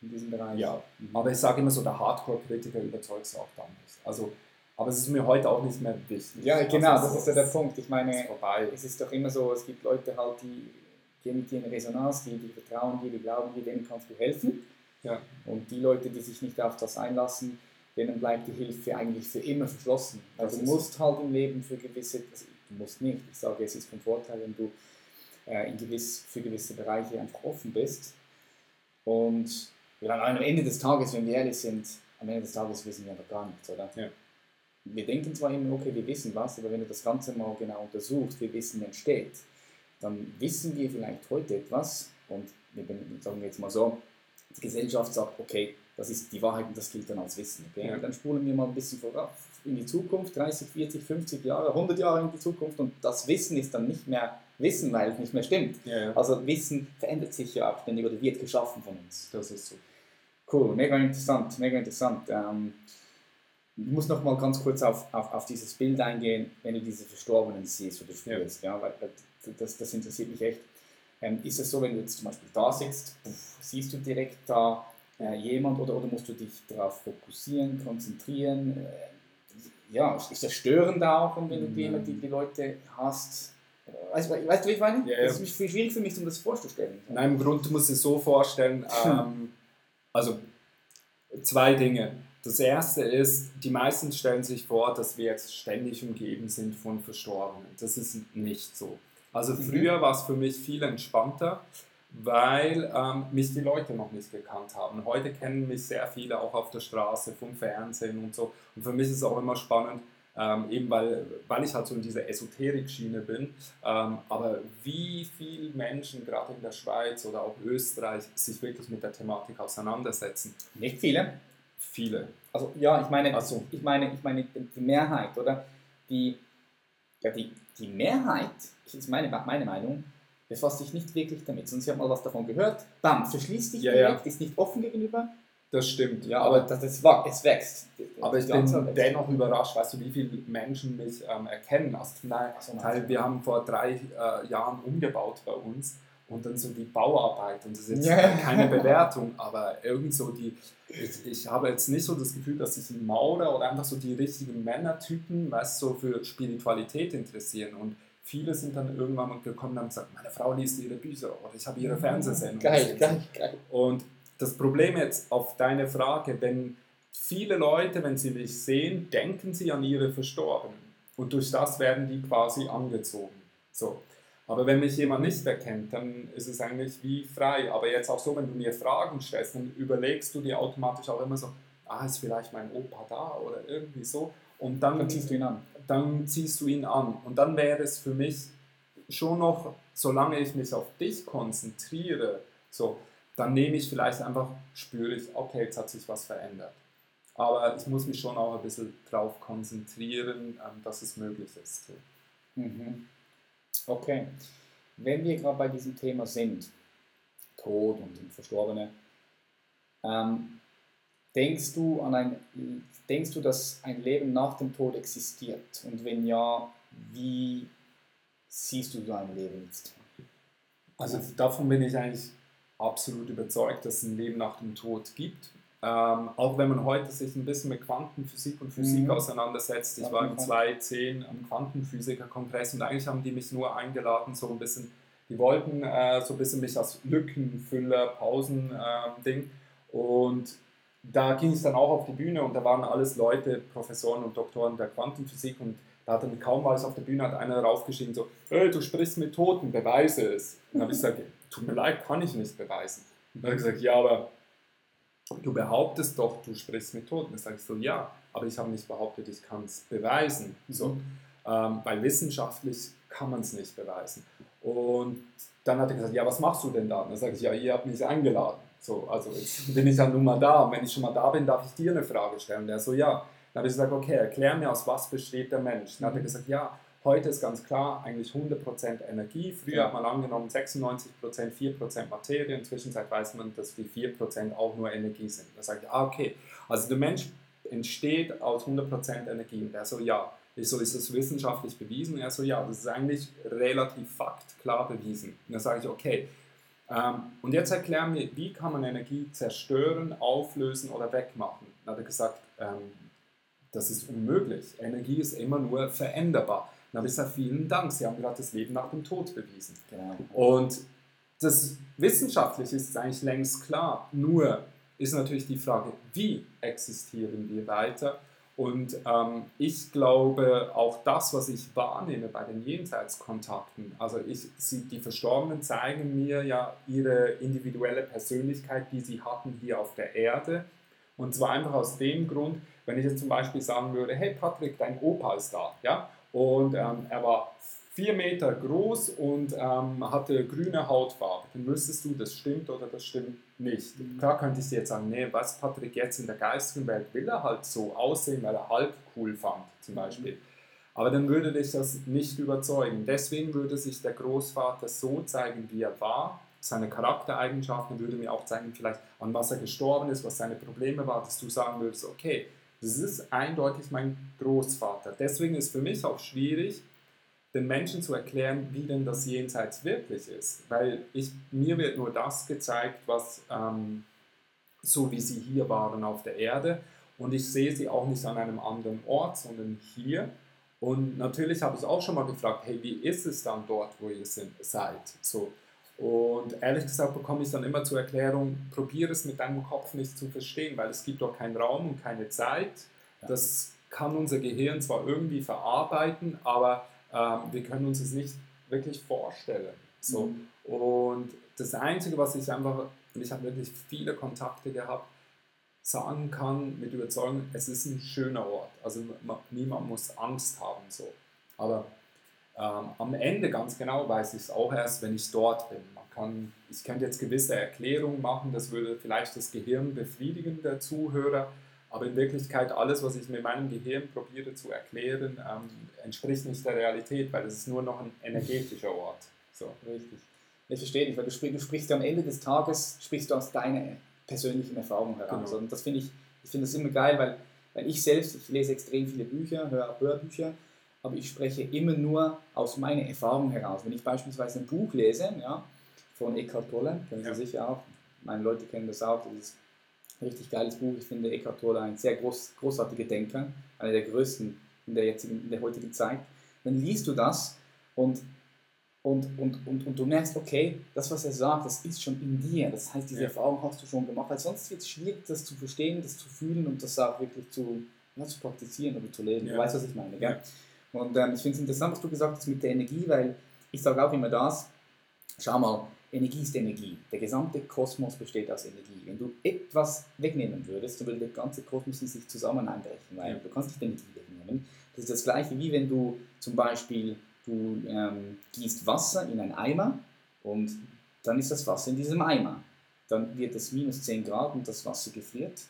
Speaker 1: in diesem Bereich.
Speaker 2: Ja, aber ich sage immer so, der Hardcore-Kritiker überzeugt es auch dann nicht. Also, aber es ist mir heute auch nicht mehr wichtig.
Speaker 1: Ja, genau,
Speaker 2: Also,
Speaker 1: das
Speaker 2: es
Speaker 1: ist ja der Punkt. Ich
Speaker 2: Es
Speaker 1: meine,
Speaker 2: ist
Speaker 1: es ist doch immer so, es gibt Leute halt, die gehen mit dir in Resonanz, die, die vertrauen dir, die glauben dir, denen kannst du helfen.
Speaker 2: Ja.
Speaker 1: Und die Leute, die sich nicht auf das einlassen, denen bleibt die Hilfe eigentlich für immer verschlossen.
Speaker 2: Das
Speaker 1: du musst halt im Leben für gewisse, also du musst nicht, ich sage, es ist vom Vorteil, wenn du äh, in gewiss, für gewisse Bereiche einfach offen bist. Und ja, am Ende des Tages, wenn wir ehrlich sind, am Ende des Tages wissen wir aber gar nichts, oder?
Speaker 2: Ja.
Speaker 1: Wir denken zwar immer, okay, wir wissen was, aber wenn du das Ganze mal genau untersuchst, wie Wissen entsteht, dann wissen wir vielleicht heute etwas und wir sagen wir jetzt mal so, die Gesellschaft sagt, okay, das ist die Wahrheit und das gilt dann als Wissen. Okay?
Speaker 2: Ja.
Speaker 1: Dann spulen wir mal ein bisschen voraus in die Zukunft, 30, 40, 50 Jahre, 100 Jahre in die Zukunft und das Wissen ist dann nicht mehr Wissen, weil es nicht mehr stimmt.
Speaker 2: Ja, ja.
Speaker 1: Also Wissen verändert sich ja auch ständig oder wird geschaffen von uns.
Speaker 2: Das ist so.
Speaker 1: Cool, mega interessant, mega interessant. Ähm, ich muss noch mal ganz kurz auf, auf, auf dieses Bild eingehen, wenn du diese Verstorbenen siehst oder spürst, ja. weil das, das interessiert mich echt. Ähm, ist es so, wenn du jetzt zum Beispiel da sitzt, puff, siehst du direkt da äh, jemand oder, oder musst du dich darauf fokussieren, konzentrieren? Äh, ja, ist das störend auch, wenn du die,
Speaker 2: Nein.
Speaker 1: die, die Leute hast? Weißt, du- weißt du, wie ich meine?
Speaker 2: Ja, ja.
Speaker 1: Das ist schwierig für mich, um das vorzustellen.
Speaker 2: Nein, im Grunde muss es so vorstellen, ähm, also zwei Dinge. Das erste ist, die meisten stellen sich vor, dass wir jetzt ständig umgeben sind von Verstorbenen. Das ist nicht so. Also früher war es für mich viel entspannter, weil ähm, mich die Leute noch nicht gekannt haben. Heute kennen mich sehr viele auch auf der Straße, vom Fernsehen und so. Und für mich ist es auch immer spannend, ähm, eben weil, weil ich halt so in dieser Esoterik-Schiene bin. Ähm, aber wie viele Menschen, gerade in der Schweiz oder auch Österreich, sich wirklich mit der Thematik auseinandersetzen?
Speaker 1: Nicht viele.
Speaker 2: Viele.
Speaker 1: Also ja, ich meine,
Speaker 2: Ach so.
Speaker 1: ich meine, ich meine die Mehrheit, oder? Die, ja, die, die Mehrheit, das ist meine, meine Meinung, befasst sich nicht wirklich damit. Sonst hat mal was davon gehört, bam, verschließt sich
Speaker 2: Ja,
Speaker 1: direkt, ist nicht offen gegenüber.
Speaker 2: Das stimmt, ja.
Speaker 1: aber
Speaker 2: Aber,
Speaker 1: das, das, es wächst.
Speaker 2: aber ich bin
Speaker 1: wächst.
Speaker 2: dennoch überrascht, weißt du, wie viele Menschen mich ähm, erkennen. Also, nein,
Speaker 1: Ach so, meinst
Speaker 2: Teil,
Speaker 1: du.
Speaker 2: wir haben vor drei äh, Jahren umgebaut bei uns und dann so die Bauarbeit und das ist jetzt
Speaker 1: Ja.
Speaker 2: keine Bewertung, aber irgend so die, ich, ich habe jetzt nicht so das Gefühl, dass sich ein Maurer oder einfach so die richtigen Männertypen, was so für Spiritualität interessieren und viele sind dann irgendwann mal gekommen und haben gesagt, meine Frau liest ihre Bücher oder ich habe ihre Fernsehsendung.
Speaker 1: Geil, geil, geil.
Speaker 2: Und das Problem jetzt auf deine Frage, wenn viele Leute, wenn sie mich sehen, denken sie an ihre Verstorbenen. Und durch das werden die quasi angezogen. So. Aber wenn mich jemand nicht erkennt, dann ist es eigentlich wie frei. Aber jetzt auch so, wenn du mir Fragen stellst, dann überlegst du dir automatisch auch immer so, ah, ist vielleicht mein Opa da oder irgendwie so. Und dann,
Speaker 1: Dann ziehst du ihn an.
Speaker 2: Dann ziehst du ihn an. Und dann wäre es für mich schon noch, solange ich mich auf dich konzentriere, so, dann nehme ich vielleicht einfach, spüre ich, okay, jetzt hat sich was verändert. Aber ich muss mich schon auch ein bisschen darauf konzentrieren, ähm, dass es möglich ist.
Speaker 1: Mhm. Okay. Wenn wir gerade bei diesem Thema sind, Tod und Verstorbene, ähm, denkst du an ein, denkst du, dass ein Leben nach dem Tod existiert? Und wenn ja, wie siehst du dein Leben jetzt?
Speaker 2: Also davon bin ich eigentlich absolut überzeugt, dass es ein Leben nach dem Tod gibt. Ähm, auch wenn man heute sich ein bisschen mit Quantenphysik und Physik
Speaker 1: Mhm.
Speaker 2: auseinandersetzt. Ich war im 2010 am Quantenphysiker-Kongress und eigentlich haben die mich nur eingeladen, so ein bisschen, die wollten äh, so ein bisschen mich als Lückenfüller, Pausen-Ding. und da ging ich dann auch auf die Bühne und da waren alles Leute, Professoren und Doktoren der Quantenphysik und da hat dann kaum ich auf der Bühne, hat einer raufgeschrieben so, hey, du sprichst mit Toten, beweise es. Dann habe ich gesagt, tut mir leid, kann ich nicht beweisen. Dann hat er gesagt, ja, aber du behauptest doch, du sprichst mit Toten. Dann sage ich so, ja, aber ich habe nicht behauptet, ich kann es beweisen. So, ähm, weil wissenschaftlich kann man es nicht beweisen. Und dann hat er gesagt, ja, was machst du denn da? Und dann sage ich, ja, ihr habt mich eingeladen. So, also jetzt bin ich ja nun mal da. Und wenn ich schon mal da bin, darf ich dir eine Frage stellen. Und er so, ja. Dann habe ich gesagt, okay, erklär mir, aus was besteht der Mensch. Dann hat er gesagt, ja, heute ist ganz klar eigentlich 100% Energie. Früher
Speaker 1: Ja.
Speaker 2: hat man angenommen 96%, 4% Materie. Inzwischen weiß man, dass die 4% auch nur Energie sind. Da sage ich, ah, okay. Also der Mensch entsteht aus 100% Energie. Und er so, ja. Ich so, ist das wissenschaftlich bewiesen? Er so, ja, das ist eigentlich relativ faktklar bewiesen. Und dann sage ich, okay. Ähm, und jetzt erklär mir, wie kann man Energie zerstören, auflösen oder wegmachen? Dann hat er gesagt, ähm, das ist unmöglich. Energie ist immer nur veränderbar. Dann habe ich gesagt, vielen Dank, Sie haben gerade das Leben nach dem Tod bewiesen.
Speaker 1: Genau.
Speaker 2: Und das wissenschaftlich ist es eigentlich längst klar. Nur ist natürlich die Frage, wie existieren wir weiter? Und ähm, ich glaube, auch das, was ich wahrnehme bei den Jenseitskontakten, also ich, sie, die Verstorbenen zeigen mir ja ihre individuelle Persönlichkeit, die sie hatten hier auf der Erde. Und zwar einfach aus dem Grund, wenn ich jetzt zum Beispiel sagen würde, hey Patrick, dein Opa ist da, ja, und ähm, er war vier Meter groß und ähm, hatte grüne Hautfarbe, dann wüsstest du, das stimmt oder das stimmt nicht. Klar könnte ich dir jetzt sagen, nee, was Patrick jetzt in der geistigen Welt will er halt so aussehen, weil er Hulk cool fand, zum Beispiel. Aber dann würde dich das nicht überzeugen. Deswegen würde sich der Großvater so zeigen, wie er war, seine Charaktereigenschaften, würde mir auch zeigen, vielleicht an was er gestorben ist, was seine Probleme waren, dass du sagen würdest, okay, das ist eindeutig mein Großvater. Deswegen ist für mich auch schwierig, den Menschen zu erklären, wie denn das Jenseits wirklich ist. Weil ich, mir wird nur das gezeigt, was ähm, so wie sie hier waren auf der Erde. Und ich sehe sie auch nicht an einem anderen Ort, sondern hier. Und natürlich habe ich auch schon mal gefragt, hey, wie ist es dann dort, wo ihr sind, seid? So. Und ehrlich gesagt bekomme ich dann immer zur Erklärung, probiere es mit deinem Kopf nicht zu verstehen, weil es gibt doch keinen Raum und keine Zeit. Das kann unser Gehirn zwar irgendwie verarbeiten, aber ähm, wir können uns es nicht wirklich vorstellen. So. Mhm. Und das Einzige, was ich einfach, und ich habe wirklich viele Kontakte gehabt, sagen kann mit Überzeugung, es ist ein schöner Ort. Also niemand muss Angst haben. So. Aber ähm, am Ende ganz genau weiß ich es auch erst, wenn ich dort bin. Man kann, ich könnte jetzt gewisse Erklärungen machen, das würde vielleicht das Gehirn befriedigen der Zuhörer, aber in Wirklichkeit alles, was ich mit meinem Gehirn probiere zu erklären, ähm, entspricht nicht der Realität, weil es ist nur noch ein energetischer Ort. So.
Speaker 1: Richtig. Ich verstehe dich, weil du sprichst, du sprichst am Ende des Tages sprichst du aus deiner persönlichen Erfahrung heraus. Genau. Und das finde ich, ich finde das immer geil, weil, weil ich selbst, ich lese extrem viele Bücher, höre Hörbücher, aber ich spreche immer nur aus meiner Erfahrung heraus. Wenn ich beispielsweise ein Buch lese, ja, von Eckhart Tolle, kennen Sie ja. sicher auch, meine Leute kennen das auch, das ist richtig geiles Buch. Ich finde Eckhart Tolle ein sehr groß, großartiger Denker, einer der größten in der, jetzigen, in der heutigen Zeit. Dann liest du das und und, und, und, und du merkst, okay, das, was er sagt, das ist schon in dir. Das heißt, diese ja. Erfahrung hast du schon gemacht. Weil sonst wird es schwierig, das zu verstehen, das zu fühlen und das auch wirklich zu, ja, zu praktizieren oder zu leben. Ja. Du weißt, was ich meine. Gell? Und ähm, ich finde es interessant, was du gesagt hast mit der Energie, weil ich sage auch immer das, schau mal, Energie ist Energie. Der gesamte Kosmos besteht aus Energie. Wenn du etwas wegnehmen würdest, dann würde der ganze Kosmos in sich zusammen einbrechen, weil du kannst nicht Energie wegnehmen. Das ist das gleiche wie wenn du zum Beispiel Du ähm, gießt Wasser in einen Eimer und dann ist das Wasser in diesem Eimer. Dann wird es minus 10 Grad und das Wasser gefriert.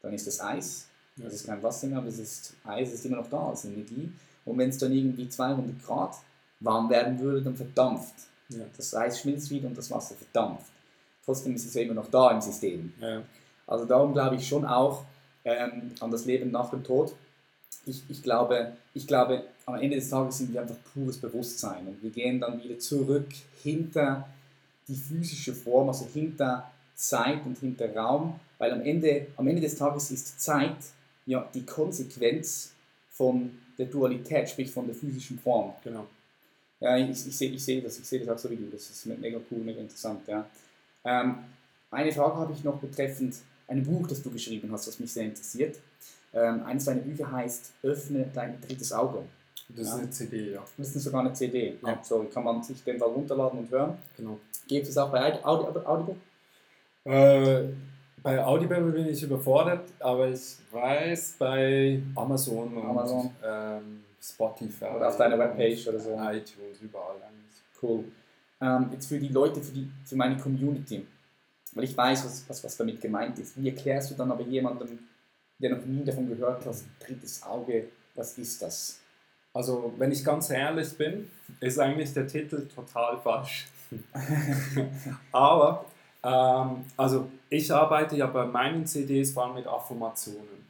Speaker 1: Dann ist es Eis. Das ist kein Wasser mehr, aber es ist Eis, es ist immer noch da als Energie. Und wenn es dann irgendwie 200 Grad warm werden würde, dann verdampft. Ja. Das Eis schmilzt wieder und das Wasser verdampft. Trotzdem ist es ja immer noch da im System. Ja. Also darum glaube ich schon auch ähm, an das Leben nach dem Tod ich, ich, glaube, ich glaube, am Ende des Tages sind wir einfach pures Bewusstsein und wir gehen dann wieder zurück hinter die physische Form, also hinter Zeit und hinter Raum, weil am Ende, am Ende des Tages ist Zeit ja die Konsequenz von der Dualität, sprich von der physischen Form.
Speaker 2: Genau.
Speaker 1: Ja, ich, ich, sehe, ich sehe das, ich sehe das auch so wie du, das ist mega cool, mega interessant. Ja. Ähm, eine Frage habe ich noch betreffend ein Buch, das du geschrieben hast, das mich sehr interessiert. Ähm, eines deiner Bücher heißt Öffne dein drittes Auge.
Speaker 2: Das ja. ist eine CD, ja.
Speaker 1: Das ist sogar eine CD. Ja. So kann man sich den mal runterladen und hören.
Speaker 2: Genau.
Speaker 1: Gibt es auch bei Audible?
Speaker 2: Äh, bei Audible bin ich überfordert, aber ich weiß bei Amazon und
Speaker 1: Amazon.
Speaker 2: Ähm, Spotify.
Speaker 1: Oder auf deiner Webpage oder so.
Speaker 2: iTunes, überall.
Speaker 1: Cool. Ähm, jetzt für die Leute, für, die, für meine Community, weil ich weiß, was, was, was damit gemeint ist. Wie erklärst du dann aber jemandem, der noch nie davon gehört hat, drittes Auge, was ist das?
Speaker 2: Also, wenn ich ganz ehrlich bin, ist eigentlich der Titel total falsch. Aber, ähm, also ich arbeite ja bei meinen CDs vor allem mit Affirmationen.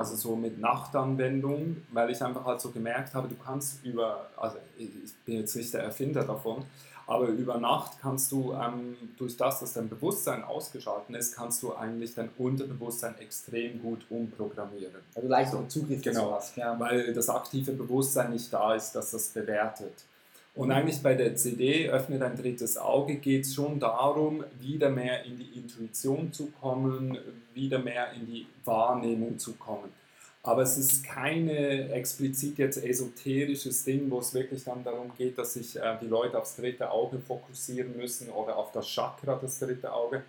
Speaker 2: Also so mit Nachtanwendungen, weil ich einfach halt so gemerkt habe, du kannst über, also ich bin jetzt nicht der Erfinder davon, aber über Nacht kannst du, ähm, durch das, dass dein Bewusstsein ausgeschaltet ist, kannst du eigentlich dein Unterbewusstsein extrem gut umprogrammieren.
Speaker 1: Also leichter Zugriff
Speaker 2: genau, hast, ja. weil das aktive Bewusstsein nicht da ist, dass das bewertet. Und eigentlich bei der CD Öffne dein drittes Auge geht es schon darum, wieder mehr in die Intuition zu kommen, wieder mehr in die Wahrnehmung zu kommen. Aber es ist keine explizit jetzt esoterisches Ding, wo es wirklich dann darum geht, dass sich äh, die Leute aufs dritte Auge fokussieren müssen oder auf das Chakra, das dritte Auge,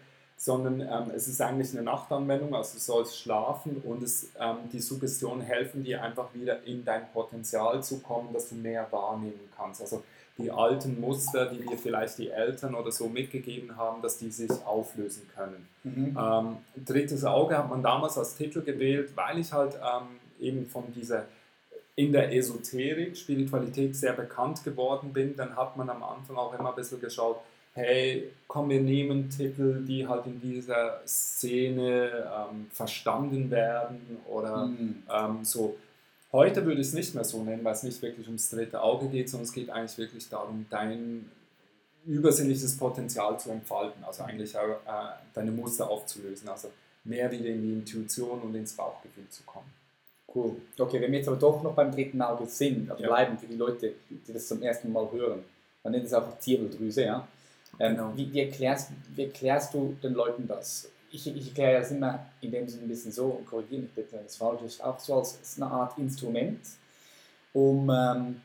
Speaker 2: sondern ähm, es ist eigentlich eine Nachtanwendung, also du sollst schlafen und es, ähm, die Suggestionen helfen dir einfach wieder in dein Potenzial zu kommen, dass du mehr wahrnehmen kannst. Also die alten Muster, die dir vielleicht die Eltern oder so mitgegeben haben, dass die sich auflösen können. Mhm. Ähm, Drittes Auge hat man damals als Titel gewählt, weil ich halt ähm, eben von dieser in der Esoterik, Spiritualität sehr bekannt geworden bin, dann hat man am Anfang auch immer ein bisschen geschaut, hey, komm, wir nehmen Titel, die halt in dieser Szene ähm, verstanden werden oder mhm. ähm, so Heute würde ich es nicht mehr so nennen, weil es nicht wirklich ums dritte Auge geht, sondern es geht eigentlich wirklich darum, dein übersinnliches Potenzial zu entfalten, also eigentlich äh, deine Muster aufzulösen, also mehr wieder in die Intuition und ins Bauchgefühl zu kommen.
Speaker 1: Cool. Okay, wenn wir jetzt aber doch noch beim dritten Auge sind, also
Speaker 2: Ja.
Speaker 1: bleiben für die Leute, die das zum ersten Mal hören, man nennt es auch Zirbeldrüse, ja. Ähm,
Speaker 2: Genau.
Speaker 1: wie, wie, erklärst, wie erklärst du den Leuten das? Ich, ich erkläre das immer in dem Sinne ein bisschen so, und korrigiere mich bitte, wenn es falsch ist, auch so als, als eine Art Instrument, um ähm,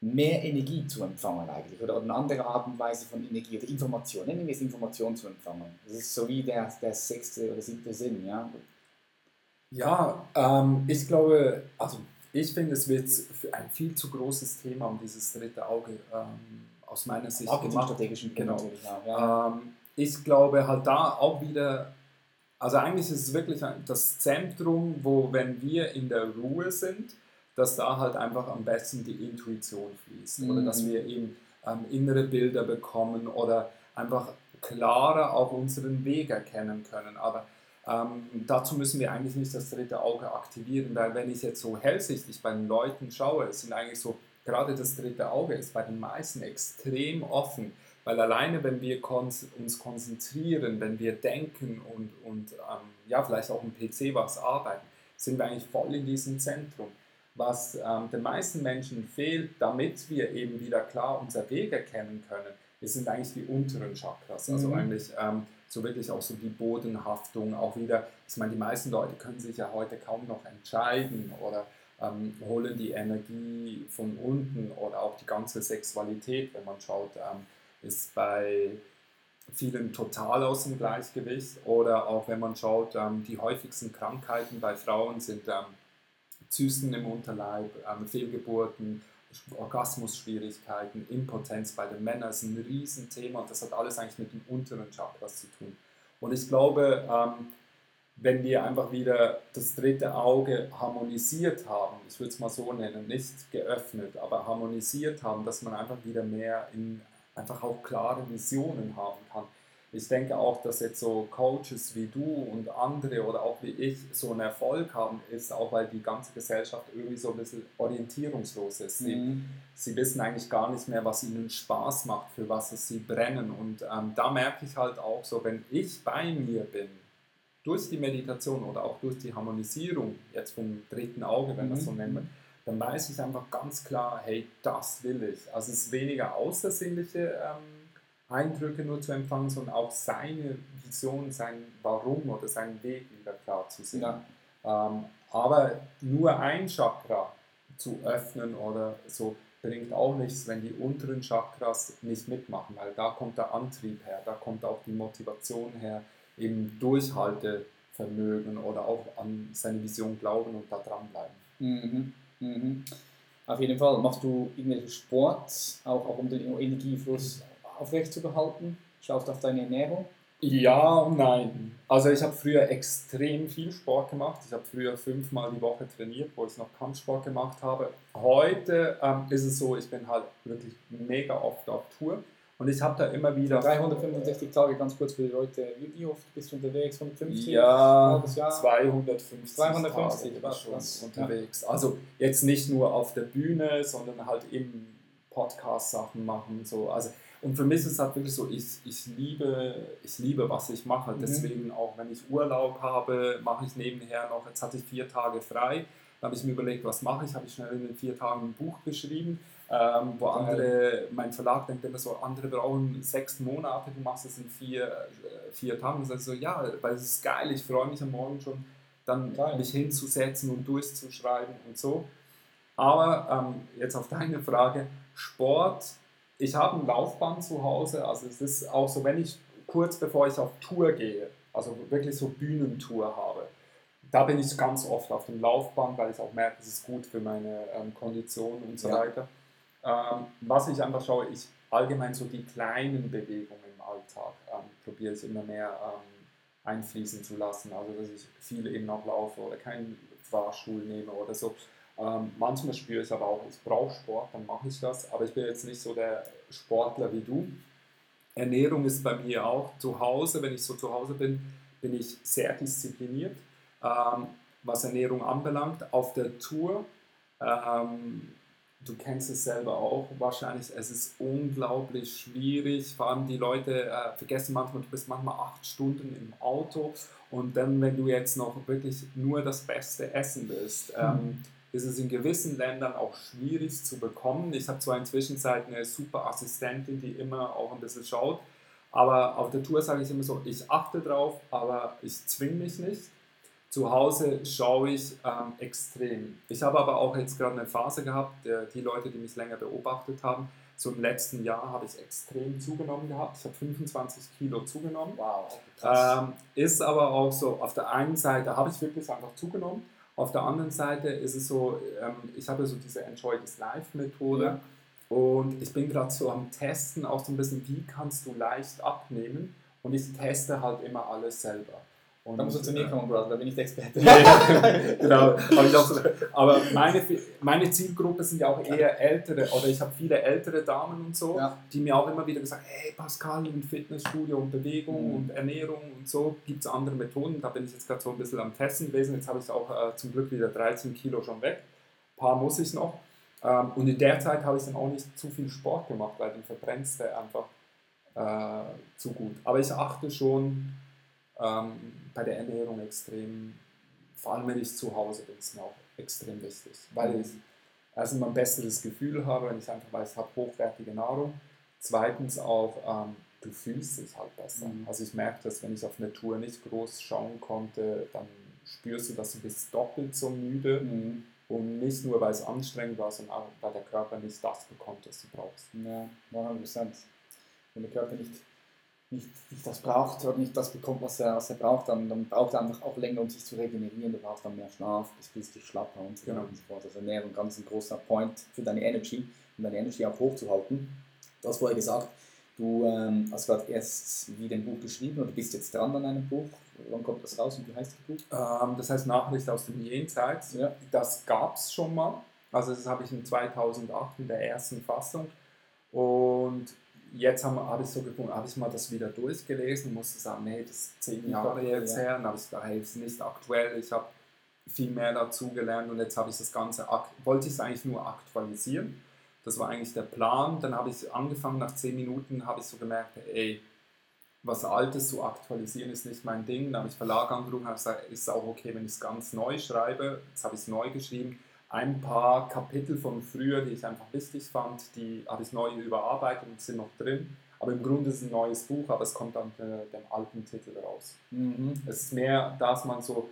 Speaker 1: mehr Energie zu empfangen eigentlich, oder eine andere Art und Weise von Energie oder Information, nennen wir es Information zu empfangen. Das ist so wie der, der sechste oder siebte Sinn, ja.
Speaker 2: Ja, ähm, ich glaube, also ich finde, es wird ein viel zu großes Thema um dieses dritte Auge ähm, aus meiner Sicht.
Speaker 1: Marketingstrategischen
Speaker 2: Genau.
Speaker 1: ja.
Speaker 2: Ähm, ich glaube halt da auch wieder, also eigentlich ist es wirklich das Zentrum, wo wenn wir in der Ruhe sind, dass da halt einfach am besten die Intuition fließt oder
Speaker 1: Mhm.
Speaker 2: dass wir eben ähm, innere Bilder bekommen oder einfach klarer auch unseren Weg erkennen können. Aber ähm, dazu müssen wir eigentlich nicht das dritte Auge aktivieren, weil wenn ich jetzt so hellsichtig bei den Leuten schaue, es sind eigentlich so, gerade das dritte Auge ist bei den meisten extrem offen, weil alleine wenn wir uns konzentrieren, wenn wir denken und, und ähm, ja, vielleicht auch im PC was arbeiten, sind wir eigentlich voll in diesem Zentrum. Was ähm, den meisten Menschen fehlt, damit wir eben wieder klar unser Weg erkennen können, das sind eigentlich die unteren Chakras. Also
Speaker 1: Mhm.
Speaker 2: eigentlich ähm, so wirklich auch so die Bodenhaftung, auch wieder, ich meine, die meisten Leute können sich ja heute kaum noch entscheiden oder ähm, holen die Energie von unten oder auch die ganze Sexualität, wenn man schaut, ähm, ist bei vielen total aus dem Gleichgewicht oder auch wenn man schaut, ähm, die häufigsten Krankheiten bei Frauen sind ähm, Zysten im Unterleib, ähm, Fehlgeburten, Orgasmusschwierigkeiten, Impotenz bei den Männern ist ein Riesenthema und das hat alles eigentlich mit den unteren Chakras zu tun. Und ich glaube, ähm, wenn wir einfach wieder das dritte Auge harmonisiert haben, ich würde es mal so nennen, nicht geöffnet, aber harmonisiert haben, dass man einfach wieder mehr in einfach auch klare Visionen haben kann. Ich denke auch, dass jetzt so Coaches wie du und andere oder auch wie ich so einen Erfolg haben, ist auch, weil die ganze Gesellschaft irgendwie so ein bisschen orientierungslos ist. Sie,
Speaker 1: Mhm.
Speaker 2: sie wissen eigentlich gar nicht mehr, was ihnen Spaß macht, für was es sie brennen. Und ähm, da merke ich halt auch so, wenn ich bei mir bin, durch die Meditation oder auch durch die Harmonisierung, jetzt vom dritten Auge, wenn man es so
Speaker 1: Mhm.
Speaker 2: nennt, dann weiß ich einfach ganz klar, hey, das will ich. Also es ist weniger außersinnliche ähm, Eindrücke nur zu empfangen, sondern auch seine Vision, sein Warum oder seinen Weg wieder klar zu sehen.
Speaker 1: Ja.
Speaker 2: Ähm, aber nur ein Chakra zu öffnen oder so bringt auch nichts, wenn die unteren Chakras nicht mitmachen, weil da kommt der Antrieb her, da kommt auch die Motivation her, eben Durchhaltevermögen oder auch an seine Vision glauben und da dranbleiben.
Speaker 1: Mhm. Mhm. Auf jeden Fall. Machst du irgendwelchen Sport, auch, auch um den Energiefluss aufrecht zu behalten? Schaust auf deine Ernährung?
Speaker 2: Ja und nein. Also ich habe früher extrem viel Sport gemacht. Ich habe früher fünfmal die Woche trainiert, wo ich noch Kampfsport gemacht habe. Heute ähm, ist es so, ich bin halt wirklich mega oft auf Tour und ich habe da immer wieder
Speaker 1: 365 Tage, ganz kurz für die Leute. Wie, oft bist du unterwegs? 150?
Speaker 2: Ja,
Speaker 1: Jahr?
Speaker 2: 250,
Speaker 1: 250,
Speaker 2: Tage schon
Speaker 1: was-
Speaker 2: unterwegs. Also jetzt nicht nur auf der Bühne, sondern halt im Podcast Sachen machen. So. Also, und für mich ist es halt wirklich so, ich, ich, liebe, ich liebe, was ich mache.
Speaker 1: Mhm.
Speaker 2: Deswegen auch, wenn ich Urlaub habe, mache ich nebenher noch, jetzt hatte ich vier Tage frei, da habe ich mir überlegt, was mache ich, habe ich schnell in den vier Tagen ein Buch geschrieben, ähm, wo andere, mein Verlag denkt immer so, andere brauchen sechs Monate, du machst es in vier, äh, vier Tagen. Das ist so, ja, weil es ist geil, ich freue mich am Morgen schon, dann
Speaker 1: Geil.
Speaker 2: mich hinzusetzen und durchzuschreiben und so. Aber ähm, jetzt auf deine Frage, Sport, ich habe ein Laufband zu Hause, also es ist auch so, wenn ich kurz bevor ich auf Tour gehe, also wirklich so Bühnentour habe, da bin ich ganz oft auf dem Laufband, weil ich auch merke, es ist gut für meine ähm, Kondition und so
Speaker 1: Ja.
Speaker 2: weiter. Ähm, was ich einfach schaue, ich allgemein so die kleinen Bewegungen im Alltag ähm, probiere ich immer mehr ähm, einfließen zu lassen. Also dass ich viel eben noch laufe oder keinen Fahrstuhl nehme oder so. Ähm, manchmal spüre ich aber auch, ich brauche Sport, dann mache ich das. Aber ich bin jetzt nicht so der Sportler wie du. Ernährung ist bei mir auch zu Hause, wenn ich so zu Hause bin, bin ich sehr diszipliniert, ähm, was Ernährung anbelangt. Auf der Tour ähm, du kennst es selber auch wahrscheinlich, es ist unglaublich schwierig. Vor allem die Leute äh, vergessen manchmal, du bist manchmal acht Stunden im Auto und dann, wenn du jetzt noch wirklich nur das Beste essen willst, ähm, ist es in gewissen Ländern auch schwierig zu bekommen. Ich habe zwar inzwischen eine super Assistentin, die immer auch ein bisschen schaut, aber auf der Tour sage ich immer so, ich achte drauf, aber ich zwinge mich nicht. Zu Hause schaue ich ähm, extrem. Ich habe aber auch jetzt gerade eine Phase gehabt, der, die Leute, die mich länger beobachtet haben, so im letzten Jahr habe ich extrem zugenommen gehabt. Ich habe 25 Kilo zugenommen.
Speaker 1: Wow.
Speaker 2: Ähm, ist aber auch so, auf der einen Seite habe ich wirklich einfach zugenommen, auf der anderen Seite ist es so, ähm, ich habe so diese Enjoy This Life Methode
Speaker 1: Ja.
Speaker 2: und ich bin gerade so am Testen, auch so ein bisschen, wie kannst du leicht abnehmen und ich teste halt immer alles selber. Und,
Speaker 1: Da musst du zu mir
Speaker 2: äh,
Speaker 1: kommen, Brother, da bin ich der Experte.
Speaker 2: genau, auch so, aber meine, meine Zielgruppe sind ja auch eher ältere, oder ich habe viele ältere Damen und so,
Speaker 1: Ja.
Speaker 2: die mir auch immer wieder gesagt hey Pascal, und Fitnessstudio und Bewegung
Speaker 1: Mhm.
Speaker 2: und Ernährung und so, gibt es andere Methoden, da bin ich jetzt gerade so ein bisschen am Testen gewesen, jetzt habe ich auch äh, zum Glück wieder 13 Kilo schon weg, ein paar muss ich noch. Ähm, und in der Zeit habe ich dann auch nicht zu viel Sport gemacht, weil dann verbrennst du einfach äh, zu gut. Aber ich achte schon ähm, bei der Ernährung extrem, vor allem wenn ich zu Hause bin, ist mir auch extrem wichtig, weil
Speaker 1: Mhm.
Speaker 2: ich erstens mal ein besseres Gefühl habe, wenn ich einfach weiß, ich habe hochwertige Nahrung. Zweitens auch, ähm, du fühlst dich halt besser.
Speaker 1: Mhm.
Speaker 2: Also ich merke das, wenn ich auf eine Tour nicht groß schauen konnte, dann spürst du, dass du bist doppelt so müde
Speaker 1: Mhm.
Speaker 2: und nicht nur, weil es anstrengend war, sondern auch, weil der Körper nicht das bekommt, was du brauchst.
Speaker 1: Ja, 100%. Wenn der Körper nicht, nicht, nicht das braucht oder nicht das bekommt, was er, was er braucht, dann, dann braucht er einfach auch länger, um sich zu regenerieren. Du brauchst dann mehr Schlaf, bist richtig schlapper und so
Speaker 2: Genau.
Speaker 1: weiter und so fort. Also Ernährung ganz ein großer Point für deine Energy, um deine Energy auch hochzuhalten. Du hast vorher gesagt, du ähm, hast gerade erst wieder ein Buch geschrieben oder bist jetzt dran an einem Buch. Wann kommt das raus und wie heißt das Buch?
Speaker 2: Ähm, das heißt Nachricht aus dem Jenseits.
Speaker 1: Ja.
Speaker 2: Das gab es schon mal. Also das habe ich in 2008 in der ersten Fassung. Und jetzt habe hab ich so gefunden, habe ich mal das wieder durchgelesen und musste sagen, nee, das ist zehn Jahre jetzt
Speaker 1: Ja.
Speaker 2: her. Und habe ich gedacht, hey, ist nicht aktuell. Ich habe viel mehr dazu gelernt und jetzt habe ich das Ganze, wollte ich es eigentlich nur aktualisieren. Das war eigentlich der Plan. Dann habe ich angefangen, nach zehn Minuten habe ich so gemerkt, ey, was Altes zu aktualisieren ist nicht mein Ding. Dann habe ich Verlag angerufen habe gesagt, ist auch okay, wenn ich es ganz neu schreibe. Jetzt habe ich es neu geschrieben. Ein paar Kapitel von früher, die ich einfach wichtig fand, die habe ich neu überarbeitet und sind noch drin. Aber im Grunde ist es ein neues Buch, aber es kommt dann unter dem alten Titel raus.
Speaker 1: Mhm.
Speaker 2: Es ist mehr, dass man so,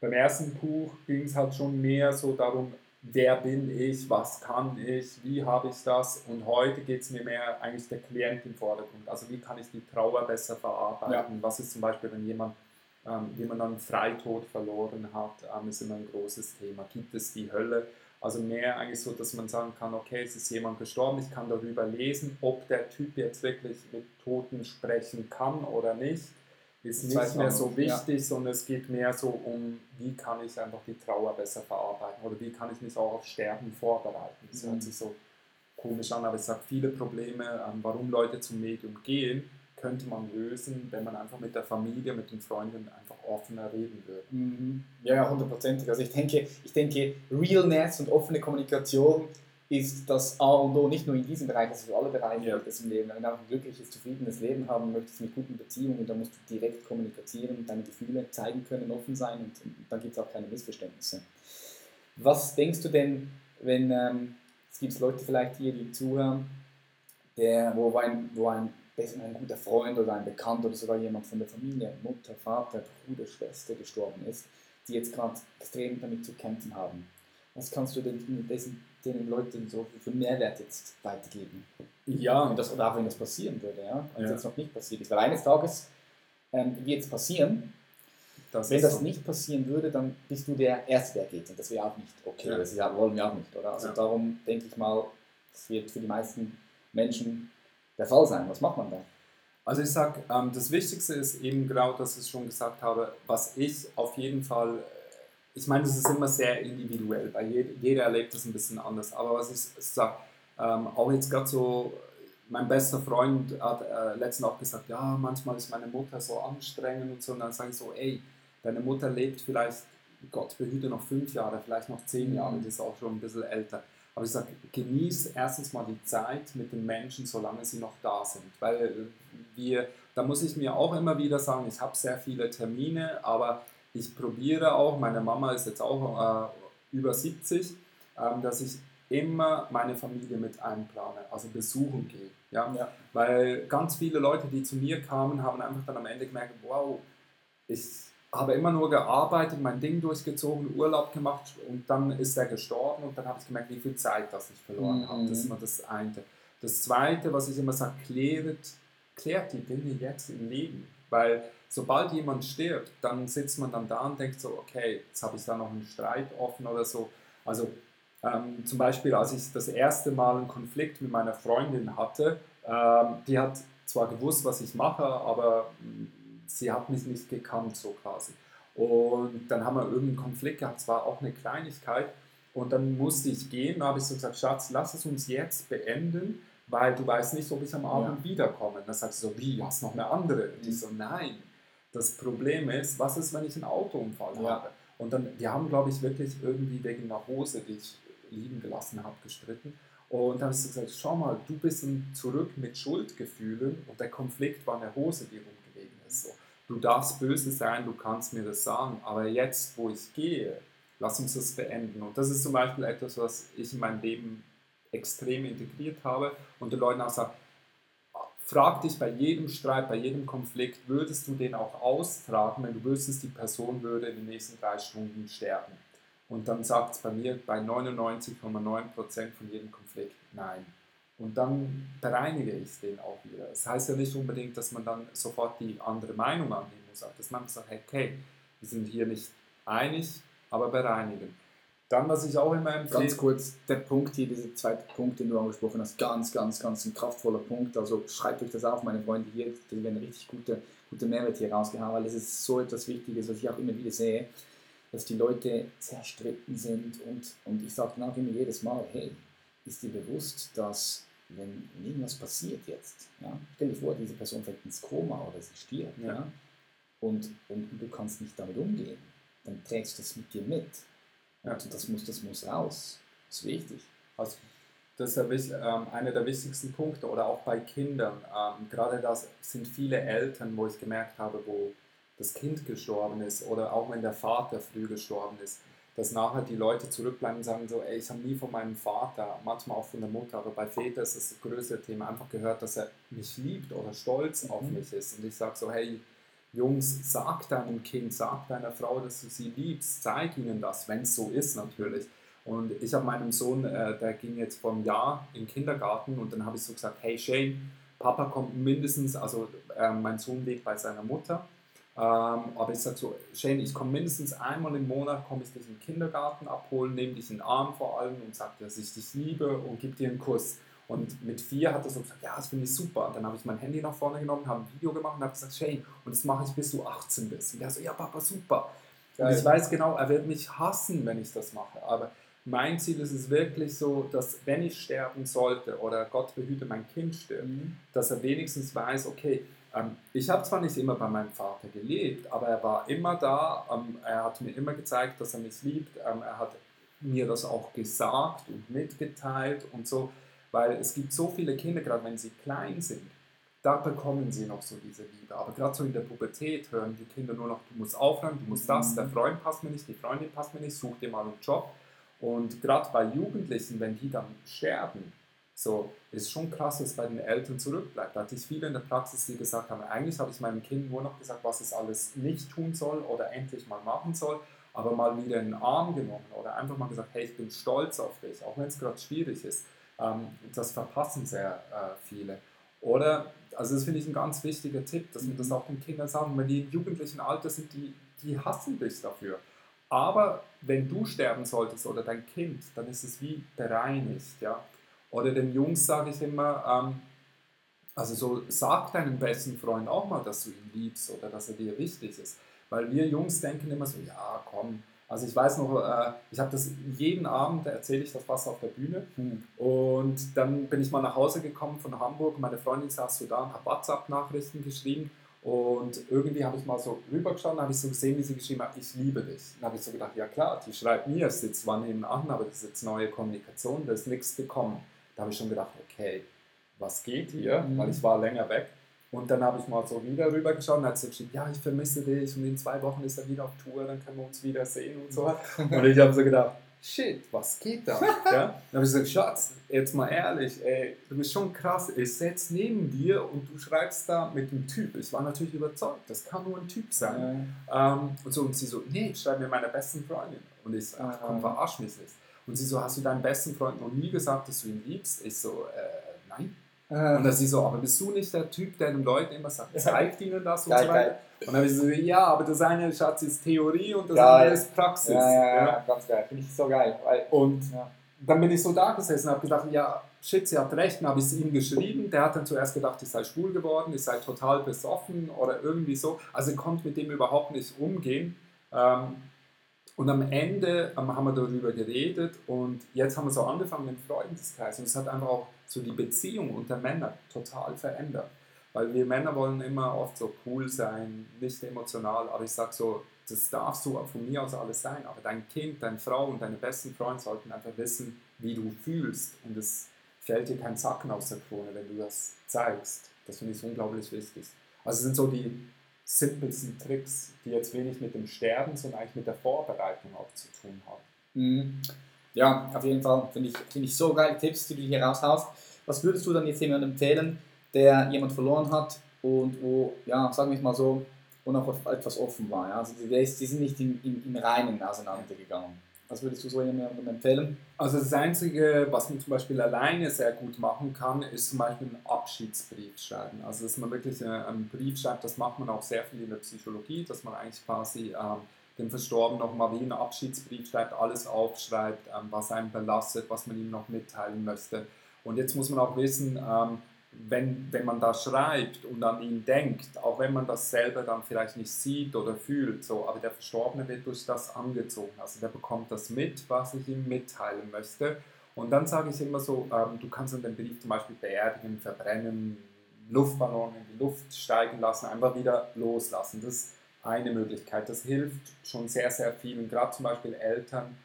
Speaker 2: beim ersten Buch ging es halt schon mehr so darum, wer bin ich, was kann ich, wie habe ich das und heute geht es mir mehr eigentlich der Klient im Vordergrund. Also wie kann ich die Trauer besser verarbeiten, was ist zum Beispiel, wenn jemand, ähm, jemand einen Freitod verloren hat, ähm, ist immer ein großes Thema. Gibt es die Hölle? Also mehr eigentlich so, dass man sagen kann, okay, es ist jemand gestorben, ich kann darüber lesen, ob der Typ jetzt wirklich mit Toten sprechen kann oder nicht ist nicht
Speaker 1: man
Speaker 2: mehr so
Speaker 1: noch, ja.
Speaker 2: wichtig, sondern es geht mehr so um, wie kann ich einfach die Trauer besser verarbeiten oder wie kann ich mich auch auf Sterben vorbereiten. Das
Speaker 1: Mhm.
Speaker 2: hört sich so komisch an, aber ich sage, viele Probleme, ähm, warum Leute zum Medium gehen, könnte man lösen, wenn man einfach mit der Familie, mit den Freunden einfach offener reden würde.
Speaker 1: Mhm. Ja, ja, hundertprozentig. Also ich denke, ich denke, Realness und offene Kommunikation ist das A und O, nicht nur in diesem Bereich, also für alle Bereiche
Speaker 2: Ja.
Speaker 1: des im Leben. Wenn du auch ein glückliches, zufriedenes Leben haben möchtest mit guten Beziehungen, dann musst du direkt kommunizieren, deine Gefühle zeigen können, offen sein und, und dann gibt es auch keine Missverständnisse. Was denkst du denn, wenn ähm, es gibt Leute vielleicht hier, die zuhören, der, wo ein, wo ein, ein guter Freund oder ein Bekannter oder sogar jemand von der Familie, Mutter, Vater, Bruder, Schwester gestorben ist, die jetzt gerade extrem damit zu kämpfen haben. Was kannst du denn dessen, den Leuten so für Mehrwert jetzt weitergeben?
Speaker 2: Ja,
Speaker 1: Und das, oder auch wenn das passieren würde, ja? wenn es
Speaker 2: Ja.
Speaker 1: jetzt noch nicht passiert ist. Weil eines Tages ähm, wird es passieren.
Speaker 2: das
Speaker 1: Wenn das
Speaker 2: so.
Speaker 1: nicht passieren würde, dann bist du der Erste, der geht. Und das wäre auch nicht okay.
Speaker 2: Ja.
Speaker 1: Das wollen wir auch nicht, oder? Also
Speaker 2: Ja.
Speaker 1: darum denke ich mal, das wird für die meisten Menschen der Fall sein. Was macht man da?
Speaker 2: Also ich sage, ähm, das Wichtigste ist eben genau, dass ich schon gesagt habe, was ich auf jeden Fall, äh, ich meine, das ist immer sehr individuell, weil jeder, erlebt das ein bisschen anders, aber was ich sage, ähm, auch jetzt gerade so, mein bester Freund hat äh, letztens auch gesagt, ja, manchmal ist meine Mutter so anstrengend und so, und dann sage ich so, ey, deine Mutter lebt vielleicht, Gott behüte noch fünf Jahre, vielleicht noch zehn. Jahre, die ist auch schon ein bisschen älter. Aber ich sage, genieß erstens mal die Zeit mit den Menschen, solange sie noch da sind. Weil wir, da muss ich mir auch immer wieder sagen, ich habe sehr viele Termine, aber ich probiere auch, meine Mama ist jetzt auch äh, über 70, ähm, dass ich immer meine Familie mit einplane, also besuchen gehe. Ja?
Speaker 1: Ja.
Speaker 2: Weil ganz viele Leute, die zu mir kamen, haben einfach dann am Ende gemerkt, wow, ich habe immer nur gearbeitet, mein Ding durchgezogen, Urlaub gemacht und dann ist er gestorben und dann habe ich gemerkt, wie viel Zeit das ich verloren
Speaker 1: Mhm.
Speaker 2: habe. Das ist immer das eine. Das zweite, was ich immer sage, klärt, klärt die Dinge jetzt im Leben. Weil sobald jemand stirbt, dann sitzt man dann da und denkt so, okay, jetzt habe ich da noch einen Streit offen oder so. Also ähm, zum Beispiel, als ich das erste Mal einen Konflikt mit meiner Freundin hatte, ähm, die hat zwar gewusst, was ich mache, aber mh, sie hat mich nicht gekannt, so quasi. Und dann haben wir irgendeinen Konflikt gehabt, es war auch eine Kleinigkeit. Und dann musste ich gehen, da habe ich so gesagt, Schatz, lass es uns jetzt beenden, weil du weißt nicht, ob ich am Abend wiederkomme. Und dann sagt sie so, wie, hast noch eine andere? Und ich so, nein. Das Problem ist, was ist, wenn ich einen Autounfall
Speaker 1: Ja.
Speaker 2: habe? Und dann, wir haben, glaube ich, wirklich irgendwie wegen einer Hose, die ich liegen gelassen habe, gestritten. Und dann habe ich so gesagt, schau mal, du bist zurück mit Schuldgefühlen und der Konflikt war eine Hose, die rumgelegen So. Du darfst böse sein, du kannst mir das sagen, aber jetzt, wo ich gehe, lass uns das beenden. Und das ist zum Beispiel etwas, was ich in mein Leben extrem integriert habe und den Leuten auch sage, frag dich bei jedem Streit, bei jedem Konflikt, würdest du den auch austragen, wenn du wüsstest, die Person würde in den nächsten drei Stunden sterben? Und dann sagt es bei mir bei 99,9% von jedem Konflikt nein. Und dann bereinige ich den auch wieder. Das heißt ja nicht unbedingt, dass man dann sofort die andere Meinung annehmen muss, dass man sagt, okay, wir sind hier nicht einig, aber bereinigen. Dann, was ich auch immer empfehle,
Speaker 1: Ganz kurz, der Punkt hier, dieser zweite Punkt, den du angesprochen hast, ganz, ganz, ganz ein kraftvoller Punkt. Also schreibt euch das auf, meine Freunde hier, die werden richtig gute, gute Mehrwert hier rausgehauen, weil es ist so etwas Wichtiges, was ich auch immer wieder sehe, dass die Leute zerstritten sind und, und ich sage dann auch immer jedes Mal, hey, ist dir bewusst, dass wenn irgendwas passiert jetzt, ja, stell dir vor, diese Person fällt ins Koma oder sie stirbt,
Speaker 2: Ja.
Speaker 1: ja, und, und du kannst nicht damit umgehen, dann trägst du das mit dir mit.
Speaker 2: Ja.
Speaker 1: Und das muss, das muss raus. Das ist wichtig.
Speaker 2: Also, das ist ähm, einer der wichtigsten Punkte oder auch bei Kindern. Ähm, gerade das sind viele Eltern, wo ich gemerkt habe, wo das Kind gestorben ist oder auch wenn der Vater früh gestorben ist, dass nachher die Leute zurückbleiben und sagen so, ey, ich habe nie von meinem Vater, manchmal auch von der Mutter, aber bei Vätern ist das, das größere Thema, einfach gehört, dass er mich liebt oder stolz auf
Speaker 1: Mhm.
Speaker 2: mich ist. Und ich sage so, hey, Jungs, sag deinem Kind, sag deiner Frau, dass du sie liebst, zeig ihnen das, wenn es so ist natürlich. Und ich habe meinem Sohn, äh, der ging jetzt vor einem Jahr in den Kindergarten und dann habe ich so gesagt, hey Shane, Papa kommt mindestens, also äh, mein Sohn lebt bei seiner Mutter, aber ich sage so, Shane, ich komme mindestens einmal im Monat, komme ich dich im Kindergarten abholen, nehme dich in den Arm vor allem und sage, dass ich dich liebe und gebe dir einen Kuss. Und mit vier hat er so gesagt, ja, das finde ich super. Und dann habe ich mein Handy nach vorne genommen, habe ein Video gemacht und habe gesagt, Shane, und das mache ich bis du 18 bist. Und er so, ja, Papa, super. Und ich weiß genau, er wird mich hassen, wenn ich das mache. Aber mein Ziel ist es wirklich so, dass wenn ich sterben sollte oder Gott behüte, mein Kind stirbt, dass er wenigstens weiß, okay, ähm, ich habe zwar nicht immer bei meinem Vater gelebt, aber er war immer da, ähm, er hat mir immer gezeigt, dass er mich liebt, ähm, er hat mir das auch gesagt und mitgeteilt und so, weil es gibt so viele Kinder, gerade wenn sie klein sind, da bekommen sie noch so diese Liebe. Aber gerade so in der Pubertät hören die Kinder nur noch, du musst aufhören, du musst das, der Freund passt mir nicht, die Freundin passt mir nicht, such dir mal einen Job. Und gerade bei Jugendlichen, wenn die dann sterben, so ist schon krass, dass bei den Eltern zurückbleibt. Da hatte ich viele in der Praxis, die gesagt haben, eigentlich habe ich meinem Kind nur noch gesagt, was es alles nicht tun soll oder endlich mal machen soll, aber mal wieder in den Arm genommen oder einfach mal gesagt, hey, ich bin stolz auf dich, auch wenn es gerade schwierig ist. Ähm, das verpassen sehr äh, viele. Oder, also das finde ich ein ganz wichtiger Tipp, dass wir das auch den Kindern sagen, wenn die im jugendlichen Alter sind, die, die hassen dich dafür. Aber wenn du sterben solltest oder dein Kind, dann ist es wie bereinigt, ja. Oder den Jungs sage ich immer, ähm, also so sag deinem besten Freund auch mal, dass du ihn liebst oder dass er dir wichtig ist. Weil wir Jungs denken immer so, ja komm, also ich weiß noch, äh, ich habe das jeden Abend, erzähle ich das fast auf der Bühne
Speaker 1: Mhm.
Speaker 2: und dann bin ich mal nach Hause gekommen von Hamburg, meine Freundin saß so da und hat WhatsApp-Nachrichten geschrieben Und irgendwie habe ich mal so rübergeschaut, habe ich so gesehen, wie sie geschrieben hat, ich liebe dich. Dann habe ich so gedacht, ja klar, die schreibt mir, es sitzt zwar nebenan, aber das ist jetzt neue Kommunikation, da ist nichts gekommen. Da habe ich schon gedacht, okay, was geht hier?
Speaker 1: Mhm.
Speaker 2: Weil ich war länger weg. Und dann habe ich mal so wieder rübergeschaut und hat sie geschrieben, ja, ich vermisse dich und in zwei Wochen ist er wieder auf Tour, dann können wir uns wieder sehen und so. Und ich habe so gedacht, shit, was geht da? Ja? Dann habe ich gesagt, Schatz, jetzt mal ehrlich, ey, du bist schon krass, ich sitze neben dir und du schreibst da mit dem Typ. Ich war natürlich überzeugt, das kann nur ein Typ sein. Ähm, und so, und sie so, nee, ich schreibe mir meiner besten Freundin. Und ich so, ach komm, verarsch mich nicht. Und sie so, hast du deinem besten Freund noch nie gesagt, dass du ihn liebst? Ich so, äh, nein.
Speaker 1: Äh,
Speaker 2: Und dann sie so, aber bist du nicht der Typ, der den Leuten immer sagt, zeigt ihnen das und
Speaker 1: Geil,
Speaker 2: so weiter? Und dann habe ich so, ja, aber das eine, Schatz, ist Theorie und das
Speaker 1: Geil.
Speaker 2: andere ist Praxis.
Speaker 1: ja, ja,
Speaker 2: ja.
Speaker 1: ja, ganz geil. Finde ich so geil. Weil,
Speaker 2: Und
Speaker 1: ja.
Speaker 2: dann bin ich so da gesessen und habe gedacht, ja, shit, sie hat recht. Dann habe ich es ihm geschrieben. Der hat dann zuerst gedacht, ich sei schwul geworden, ich sei total besoffen oder irgendwie so. Also ich konnte mit dem überhaupt nicht umgehen. Ähm, und am Ende ähm, haben wir darüber geredet und jetzt haben wir so angefangen im Freundeskreis und es hat einfach auch so die Beziehung unter Männern total verändert. Weil wir Männer wollen immer oft so cool sein, nicht emotional, aber ich sage so, das darf so von mir aus alles sein, aber dein Kind, deine Frau und deine besten Freunde sollten einfach wissen, wie du fühlst und es fällt dir kein Sacken aus der Krone, wenn du das zeigst. Das finde ich unglaublich wichtig. Also sind so die simpelsten Tricks, die jetzt wenig mit dem Sterben, sondern eigentlich mit der Vorbereitung auch zu tun haben.
Speaker 1: Mhm. Ja, auf jeden Fall finde ich, find ich so geile Tipps, die du hier raushaust. Was würdest du dann jetzt jemandem empfehlen, der jemand verloren hat und wo, ja, sagen wir mal so, wo noch etwas offen war? Ja? Also die, die sind nicht im, im, im Reinen auseinandergegangen. Was würdest du so jemandem empfehlen?
Speaker 2: Also das Einzige, was man zum Beispiel alleine sehr gut machen kann, ist zum Beispiel einen Abschiedsbrief schreiben. Also dass man wirklich äh, einen Brief schreibt, das macht man auch sehr viel in der Psychologie, dass man eigentlich quasi ähm, dem Verstorbenen nochmal wie einen Abschiedsbrief schreibt, alles aufschreibt, ähm, was einen belastet, was man ihm noch mitteilen möchte. Und jetzt muss man auch wissen, ähm, wenn, wenn man da schreibt und an ihn denkt, auch wenn man das selber dann vielleicht nicht sieht oder fühlt, so, aber der Verstorbene wird durch das angezogen. Also der bekommt das mit, was ich ihm mitteilen möchte. Und dann sage ich immer so, ähm, du kannst dann den Brief zum Beispiel beerdigen, verbrennen, Luftballon in die Luft steigen lassen, einfach wieder loslassen. Das ist eine Möglichkeit. Das hilft schon sehr, sehr vielen, gerade zum Beispiel Eltern,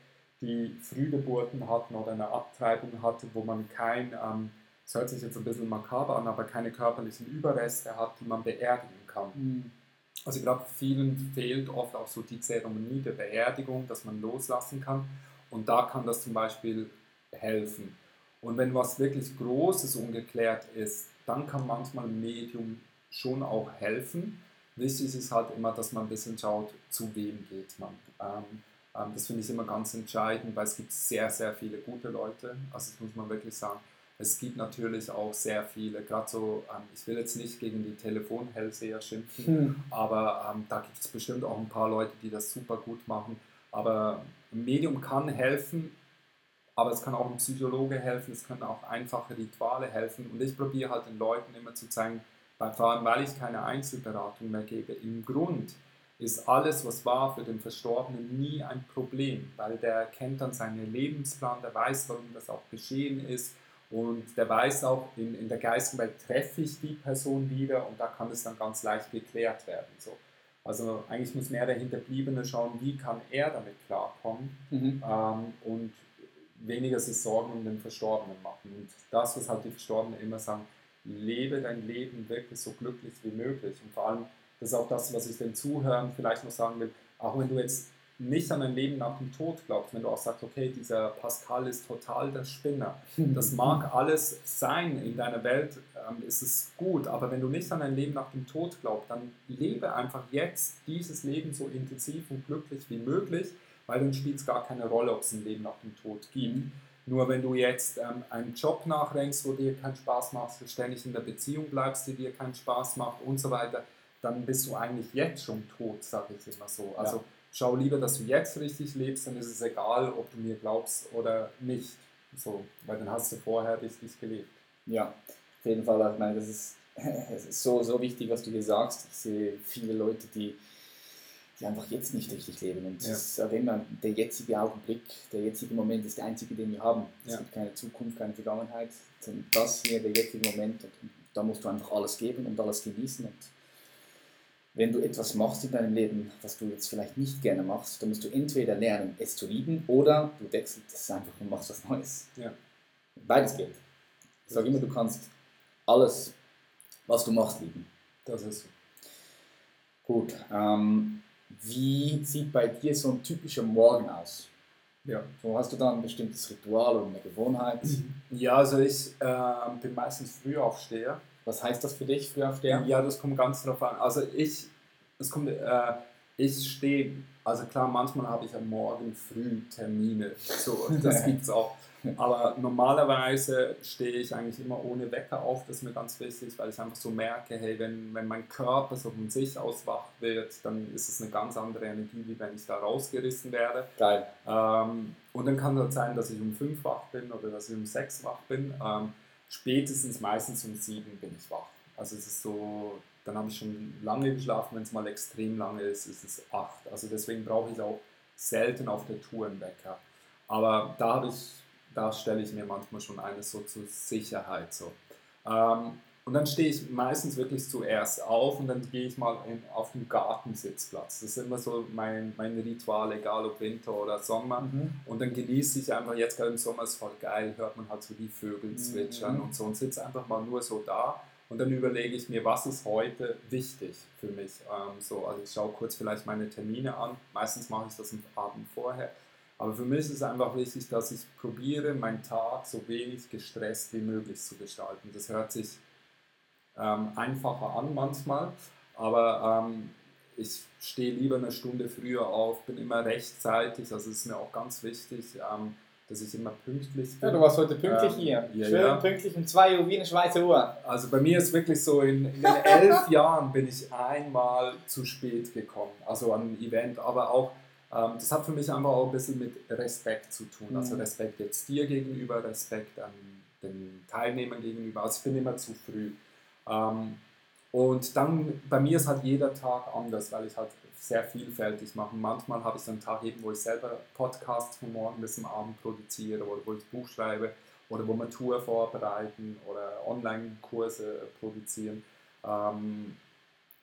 Speaker 2: die Frühgeburten hatten oder eine Abtreibung hatten, wo man kein, ähm, das hört sich jetzt ein bisschen makaber an, aber keine körperlichen Überreste hat, die man beerdigen kann. Also gerade vielen fehlt oft auch so die Zeremonie der Beerdigung, dass man loslassen kann. Und da kann das zum Beispiel helfen. Und wenn was wirklich Großes ungeklärt ist, dann kann manchmal ein Medium schon auch helfen. Wichtig ist halt immer, dass man ein bisschen schaut, zu wem geht man. Ähm, ähm, das finde ich immer ganz entscheidend, weil es gibt sehr, sehr viele gute Leute. Also das muss man wirklich sagen. Es gibt natürlich auch sehr viele, gerade so, ähm, ich will jetzt nicht gegen die Telefonhellseher schimpfen,
Speaker 1: Hm.
Speaker 2: aber ähm, da gibt es bestimmt auch ein paar Leute, die das super gut machen. Aber ein Medium kann helfen, aber es kann auch ein Psychologe helfen, es können auch einfache Rituale helfen. Und ich probiere halt den Leuten immer zu zeigen, weil, vor allem weil ich keine Einzelberatung mehr gebe, im Grund ist alles, was war für den Verstorbenen, nie ein Problem, weil der kennt dann seinen Lebensplan, der weiß, warum das auch geschehen ist und der weiß auch, in, in der Geistenwelt treffe ich die Person wieder und da kann es dann ganz leicht geklärt werden. So. Also eigentlich muss mehr der Hinterbliebene schauen, wie kann er damit klarkommen
Speaker 1: Mhm.
Speaker 2: ähm, und weniger sich Sorgen um den Verstorbenen machen. Und das, was halt die Verstorbenen immer sagen, lebe dein Leben wirklich so glücklich wie möglich. Und vor allem, das ist auch das, was ich den Zuhörern vielleicht noch sagen will, auch wenn du jetzt nicht an ein Leben nach dem Tod glaubst, wenn du auch sagst, okay, dieser Pascal ist total der Spinner, das mag alles sein in deiner Welt, ähm, ist es gut, aber wenn du nicht an ein Leben nach dem Tod glaubst, dann lebe einfach jetzt dieses Leben so intensiv und glücklich wie möglich, weil dann spielt es gar keine Rolle, ob es ein Leben nach dem Tod gibt. Nur wenn du jetzt ähm, einen Job nachdenkst, wo dir keinen Spaß macht, ständig in der Beziehung bleibst, die dir keinen Spaß macht und so weiter, dann bist du eigentlich jetzt schon tot, sage ich immer so. Also
Speaker 1: Ja.
Speaker 2: Schau lieber, dass du jetzt richtig lebst, dann ist es egal, ob du mir glaubst oder nicht. So, weil dann hast du vorher richtig gelebt.
Speaker 1: Ja, auf jeden Fall. Ich meine, das ist, es ist so, so wichtig, was du hier sagst. Ich sehe viele Leute, die, die einfach jetzt nicht richtig leben. Und
Speaker 2: Ja.
Speaker 1: ich sage immer, der jetzige Augenblick, der jetzige Moment ist der einzige, den wir haben. Es
Speaker 2: Ja.
Speaker 1: gibt keine Zukunft, keine Vergangenheit. Das hier, der jetzige Moment. Und da musst du einfach alles geben und alles genießen. Und wenn du etwas machst in deinem Leben, was du jetzt vielleicht nicht gerne machst, dann musst du entweder lernen, es zu lieben, oder du wechselst es einfach und machst was Neues.
Speaker 2: Ja.
Speaker 1: Beides geht. Ich sage immer, du kannst alles, was du machst, lieben.
Speaker 2: Das ist so.
Speaker 1: Gut. Ähm, wie sieht bei dir so ein typischer Morgen aus?
Speaker 2: Ja.
Speaker 1: So hast du da ein bestimmtes Ritual oder eine Gewohnheit?
Speaker 2: Ja, also ich äh, bin meistens Frühaufsteher.
Speaker 1: Was heißt das für dich, früh auf der?
Speaker 2: Ja, das kommt ganz drauf an. Also ich, es kommt, äh, ich stehe, also klar, manchmal habe ich am Morgen früh Termine, so, das gibt es auch. Aber normalerweise stehe ich eigentlich immer ohne Wecker auf, das ist mir ganz wichtig, weil ich einfach so merke, hey, wenn, wenn mein Körper so von sich aus wach wird, dann ist es eine ganz andere Energie, wie wenn ich da rausgerissen werde.
Speaker 1: Geil.
Speaker 2: Ähm, und dann kann es sein, dass ich um 5 wach bin oder dass ich um 6 wach bin. Ähm, spätestens meistens um 7 bin ich wach. Also es ist so, dann habe ich schon lange geschlafen, wenn es mal extrem lange ist, ist es 8. Also deswegen brauche ich auch selten auf der Tour einen Wecker. Aber da da stelle ich mir manchmal schon eines so zur Sicherheit so. Ähm, und dann stehe ich meistens wirklich zuerst auf und dann gehe ich mal in, auf den Gartensitzplatz. Das ist immer so mein, mein Ritual, egal ob Winter oder Sommer.
Speaker 1: Mhm.
Speaker 2: Und dann genieße ich einfach, jetzt gerade im Sommer ist voll geil, hört man halt so die Vögel zwitschern
Speaker 1: Mhm.
Speaker 2: und so und sitze einfach mal nur so da. Und dann überlege ich mir, was ist heute wichtig für mich. Ähm, so, also ich schaue kurz vielleicht meine Termine an. Meistens mache ich das am Abend vorher. Aber für mich ist es einfach wichtig, dass ich probiere, meinen Tag so wenig gestresst wie möglich zu gestalten. Das hört sich ähm, einfacher an manchmal, aber ähm, ich stehe lieber eine Stunde früher auf, bin immer rechtzeitig, also es ist mir auch ganz wichtig, ähm, dass ich immer pünktlich bin.
Speaker 1: Ja, du warst heute pünktlich
Speaker 2: Ähm,
Speaker 1: hier.
Speaker 2: ja,
Speaker 1: Schön
Speaker 2: ja.
Speaker 1: pünktlich um 2 Uhr wie eine Schweizer Uhr.
Speaker 2: Also bei mir ist wirklich so, in, in den elf Jahren bin ich einmal zu spät gekommen, also an ein Event, aber auch, ähm, das hat für mich einfach auch ein bisschen mit Respekt zu tun. Also
Speaker 1: Mhm.
Speaker 2: Respekt jetzt dir gegenüber, Respekt an den Teilnehmern gegenüber. Also ich bin immer zu früh. Ähm, und dann, bei mir ist halt jeder Tag anders, weil ich halt sehr vielfältig mache. Manchmal habe ich so einen Tag eben, wo ich selber Podcasts von morgen bis zum Abend produziere oder wo ich Buch schreibe oder wo wir Tour vorbereiten oder Online-Kurse produzieren. Ähm,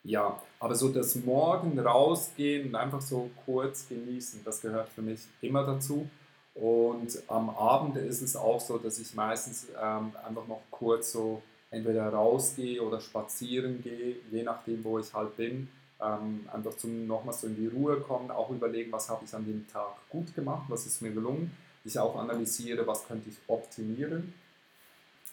Speaker 2: ja, aber so das Morgen rausgehen und einfach so kurz genießen, das gehört für mich immer dazu. Und am Abend ist es auch so, dass ich meistens ähm, einfach noch kurz so entweder rausgehe oder spazieren gehe, je nachdem, wo ich halt bin. Ähm, einfach zum nochmal so in die Ruhe kommen, auch überlegen, was habe ich an dem Tag gut gemacht, was ist mir gelungen. Ich auch analysiere, was könnte ich optimieren.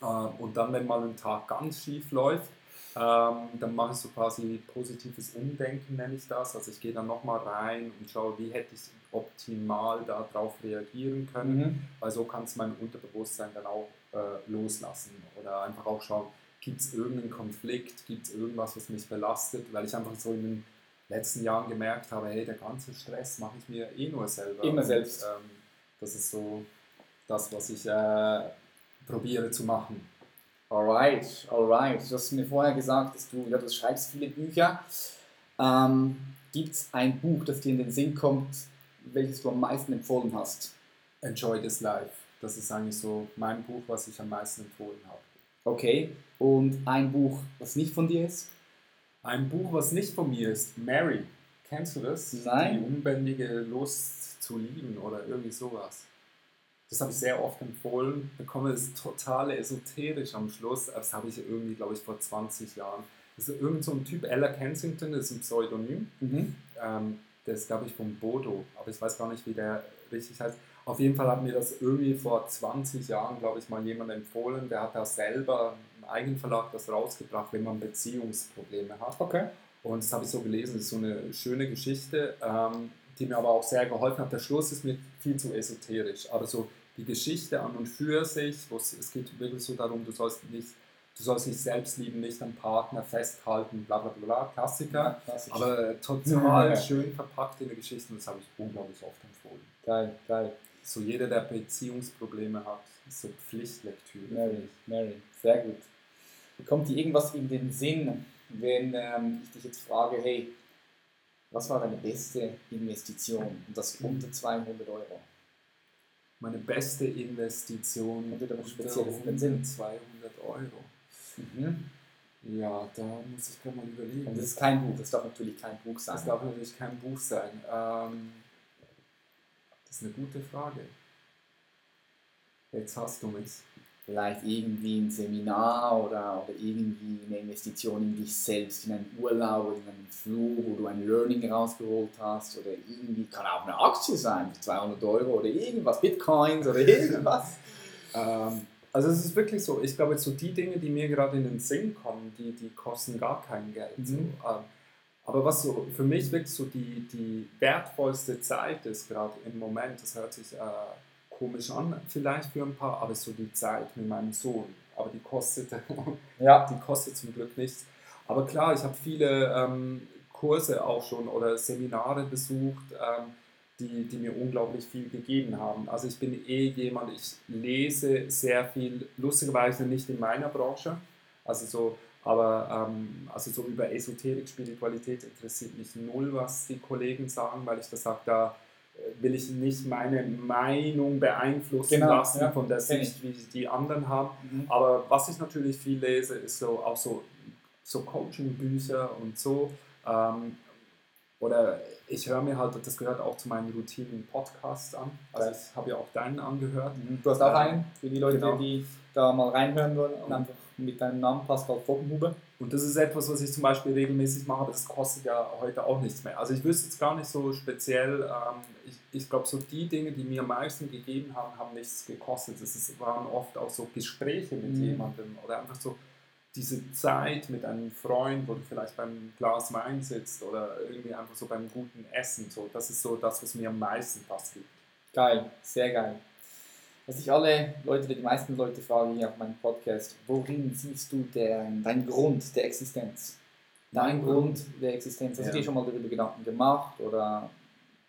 Speaker 2: Ähm, und dann, wenn mal ein Tag ganz schief läuft, ähm, dann mache ich so quasi positives Umdenken, nenne ich das. Also ich gehe dann nochmal rein und schaue, wie hätte ich optimal darauf reagieren können,
Speaker 1: Mhm.
Speaker 2: weil so kann es mein Unterbewusstsein dann auch äh, loslassen oder einfach auch schauen, gibt es irgendeinen Konflikt, gibt es irgendwas, was mich belastet, weil ich einfach so in den letzten Jahren gemerkt habe, hey, der ganze Stress mache ich mir eh nur selber.
Speaker 1: Immer
Speaker 2: Und,
Speaker 1: selbst.
Speaker 2: Ähm, das ist so das, was ich äh, probiere zu machen.
Speaker 1: Alright, alright. Du hast mir vorher gesagt, dass du, ja, du schreibst viele Bücher. Ähm, Gibt es ein Buch, das dir in den Sinn kommt, welches du am meisten empfohlen hast?
Speaker 2: Enjoy this life. Das ist eigentlich so mein Buch, was ich am meisten empfohlen habe.
Speaker 1: Okay. Und ein Buch, was nicht von dir ist?
Speaker 2: Ein Buch, was nicht von mir ist, Mary. Kennst du das?
Speaker 1: Nein.
Speaker 2: Die unbändige Lust zu lieben oder irgendwie sowas. Das habe ich sehr oft empfohlen. Bekomme es total esoterisch am Schluss. Das habe ich irgendwie, glaube ich, vor 20 Jahren. Das ist irgend so ein Typ, Ella Kensington, das ist ein Pseudonym.
Speaker 1: Mhm.
Speaker 2: Ähm, der ist, glaube ich, vom Bodo, aber ich weiß gar nicht, wie der richtig heißt. Auf jeden Fall hat mir das irgendwie vor 20 Jahren, glaube ich, mal jemand empfohlen. Der hat da selber im Eigenverlag das rausgebracht, wenn man Beziehungsprobleme hat.
Speaker 1: Okay.
Speaker 2: Und das habe ich so gelesen, das ist so eine schöne Geschichte, ähm, die mir aber auch sehr geholfen hat. Der Schluss ist mir viel zu esoterisch, aber so die Geschichte an und für sich, wo es, es geht wirklich so darum, du sollst nicht, du sollst dich selbst lieben, nicht am Partner festhalten, bla bla bla, bla Klassiker.
Speaker 1: Klassisch.
Speaker 2: Aber total
Speaker 1: Ja.
Speaker 2: schön verpackt in der Geschichte und das habe ich unglaublich oft empfohlen.
Speaker 1: Geil, geil.
Speaker 2: So jeder, der Beziehungsprobleme hat, ist so Pflichtlektüre.
Speaker 1: Mary, Mary, sehr gut. Kommt dir irgendwas in den Sinn, wenn ähm, ich dich jetzt frage, hey, was war deine beste Investition? Und das unter 200 Euro.
Speaker 2: Meine beste Investition unter
Speaker 1: in den Sinn?
Speaker 2: 200 Euro.
Speaker 1: Mhm.
Speaker 2: Ja, da muss ich gerade mal überlegen.
Speaker 1: Und das ist kein Buch, das darf natürlich kein Buch sein.
Speaker 2: Das darf natürlich kein Buch sein. Ähm, das ist eine gute Frage. Jetzt hast du mich.
Speaker 1: Vielleicht irgendwie ein Seminar oder, oder irgendwie eine Investition in dich selbst, in einen Urlaub oder in einen Flug, wo du ein Learning rausgeholt hast oder irgendwie, kann auch eine Aktie sein, für 200 Euro oder irgendwas, Bitcoins oder irgendwas.
Speaker 2: Ähm, also es ist wirklich so, ich glaube, so die Dinge, die mir gerade in den Sinn kommen, die, die kosten gar kein Geld.
Speaker 1: Mhm.
Speaker 2: So. Ähm, aber was so für mich wirklich so die, die wertvollste Zeit ist, gerade im Moment, das hört sich äh, komisch an, vielleicht für ein paar, aber so die Zeit mit meinem Sohn. Aber die kostet,
Speaker 1: Ja.
Speaker 2: die kostet zum Glück nichts. Aber klar, ich habe viele ähm, Kurse auch schon oder Seminare besucht, ähm, die, die mir unglaublich viel gegeben haben. Also ich bin eh jemand, ich lese sehr viel, lustigerweise nicht in meiner Branche, also so, aber ähm, also so über Esoterik, Spiritualität interessiert mich null, was die Kollegen sagen, weil ich das sage, da äh, will ich nicht meine Meinung beeinflussen
Speaker 1: Genau,
Speaker 2: lassen
Speaker 1: ja,
Speaker 2: von der. Sicht, wie die anderen haben.
Speaker 1: Mhm.
Speaker 2: Aber was ich natürlich viel lese, ist so auch so, so Coaching-Bücher und so. Ähm, oder ich höre mir halt, das gehört auch zu meinen Routinen Podcasts an. Also ich habe ja auch deinen angehört.
Speaker 1: Mhm. Du hast auch einen, für die Leute,
Speaker 2: Genau.
Speaker 1: die da mal reinhören wollen und einfach mit deinem Namen Pascal Fockenhuber.
Speaker 2: Und das ist etwas, was ich zum Beispiel regelmäßig mache, das kostet ja heute auch nichts mehr. Also ich wüsste jetzt gar nicht so speziell, ähm, ich, ich glaube, so die Dinge, die mir am meisten gegeben haben, haben nichts gekostet. Es ist, waren oft auch so Gespräche mit
Speaker 1: Mhm.
Speaker 2: jemandem oder einfach so diese Zeit mit einem Freund, wo du vielleicht beim Glas Wein sitzt oder irgendwie einfach so beim guten Essen. So, das ist so das, was mir am meisten fast gibt.
Speaker 1: Geil, sehr geil. Was ich alle Leute, die meisten Leute fragen hier auf meinem Podcast, worin siehst du den, deinen Grund der Existenz? Dein Grund der Existenz. Hast du
Speaker 2: Ja.
Speaker 1: dir schon mal darüber Gedanken gemacht oder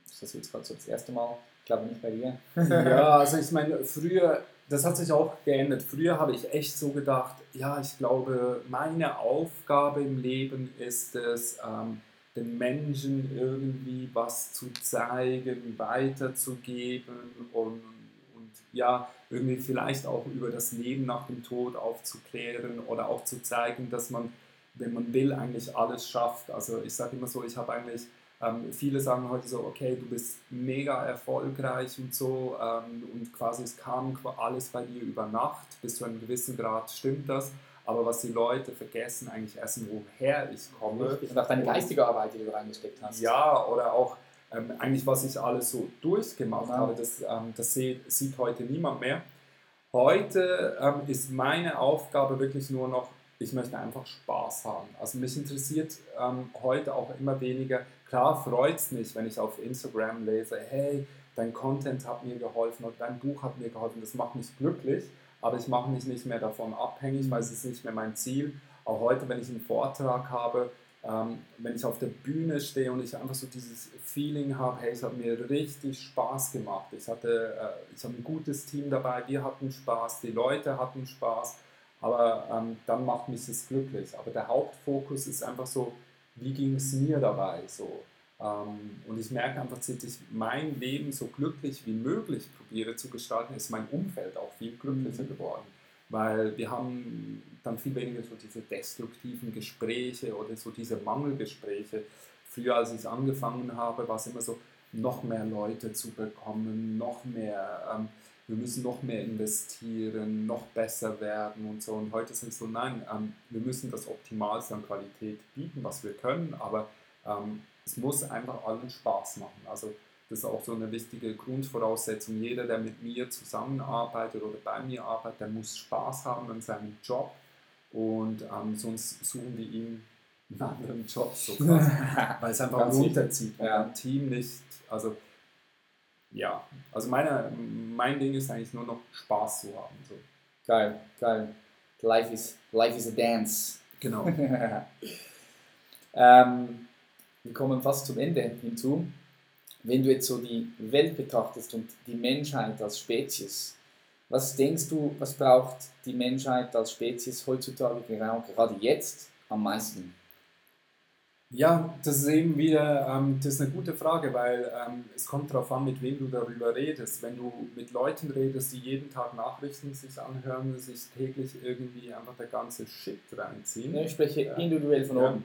Speaker 1: ist das jetzt gerade so das erste Mal? Ich glaube nicht bei dir.
Speaker 2: Ja, also ich meine, früher, das hat sich auch geändert. Früher habe ich echt so gedacht, ja, ich glaube, meine Aufgabe im Leben ist es, ähm, den Menschen irgendwie was zu zeigen, weiterzugeben und ja, irgendwie vielleicht auch über das Leben nach dem Tod aufzuklären oder auch zu zeigen, dass man, wenn man will, eigentlich alles schafft. Also ich sage immer so, ich habe eigentlich ähm, viele sagen heute so, okay, du bist mega erfolgreich und so ähm, und quasi es kam alles bei dir über Nacht, bis zu einem gewissen Grad stimmt das. Aber was die Leute vergessen eigentlich erst, woher ich komme.
Speaker 1: Und auch deine geistige Arbeit, die du reingesteckt hast.
Speaker 2: Ja, oder auch ähm, eigentlich, was ich alles so durchgemacht
Speaker 1: Genau.
Speaker 2: habe, das, ähm, das sieht, sieht heute niemand mehr. Heute ähm, ist meine Aufgabe wirklich nur noch, ich möchte einfach Spaß haben. Also mich interessiert ähm, heute auch immer weniger, klar freut es mich, wenn ich auf Instagram lese, hey, dein Content hat mir geholfen oder dein Buch hat mir geholfen, das macht mich glücklich, aber ich mache mich nicht mehr davon abhängig, weil es ist nicht mehr mein Ziel. Auch heute, wenn ich einen Vortrag habe, ähm, wenn ich auf der Bühne stehe und ich einfach so dieses Feeling habe, hey, es hat mir richtig Spaß gemacht. Ich hatte, äh, ich habe ein gutes Team dabei, wir hatten Spaß, die Leute hatten Spaß, aber ähm, dann macht mich das glücklich. Aber der Hauptfokus ist einfach so, wie ging es mir dabei so. Ähm, und ich merke einfach, seit ich mein Leben so glücklich wie möglich probiere zu gestalten, ist mein Umfeld auch viel glücklicher geworden. Weil wir haben dann viel weniger so diese destruktiven Gespräche oder so diese Mangelgespräche. Früher, als ich angefangen habe, war es immer so, noch mehr Leute zu bekommen, noch mehr, ähm, wir müssen noch mehr investieren, noch besser werden und so. Und heute ist es so, nein, ähm, wir müssen das Optimalste an Qualität bieten, was wir können, aber ähm, es muss einfach allen Spaß machen. Also das ist auch so eine wichtige Grundvoraussetzung. Jeder, der mit mir zusammenarbeitet oder bei mir arbeitet, der muss Spaß haben an seinem Job und ähm, sonst suchen wir ihm einen anderen Job, so quasi. weil es einfach runterzieht
Speaker 1: Ja.
Speaker 2: ein Team nicht, also ja, also meine, mein Ding ist eigentlich nur noch Spaß zu haben. So.
Speaker 1: Geil, geil. Life is, life is a dance.
Speaker 2: Genau.
Speaker 1: ähm, wir kommen fast zum Ende hinzu. Wenn du jetzt so die Welt betrachtest und die Menschheit als Spezies, was denkst du, was braucht die Menschheit als Spezies heutzutage genau, gerade jetzt am meisten?
Speaker 2: Ja, das ist eben wieder, ähm, das ist eine gute Frage, weil ähm, es kommt darauf an, mit wem du darüber redest. Wenn du mit Leuten redest, die jeden Tag Nachrichten sich anhören, sich täglich irgendwie einfach der ganze Shit reinziehen.
Speaker 1: Ich spreche individuell von
Speaker 2: Ja.
Speaker 1: oben.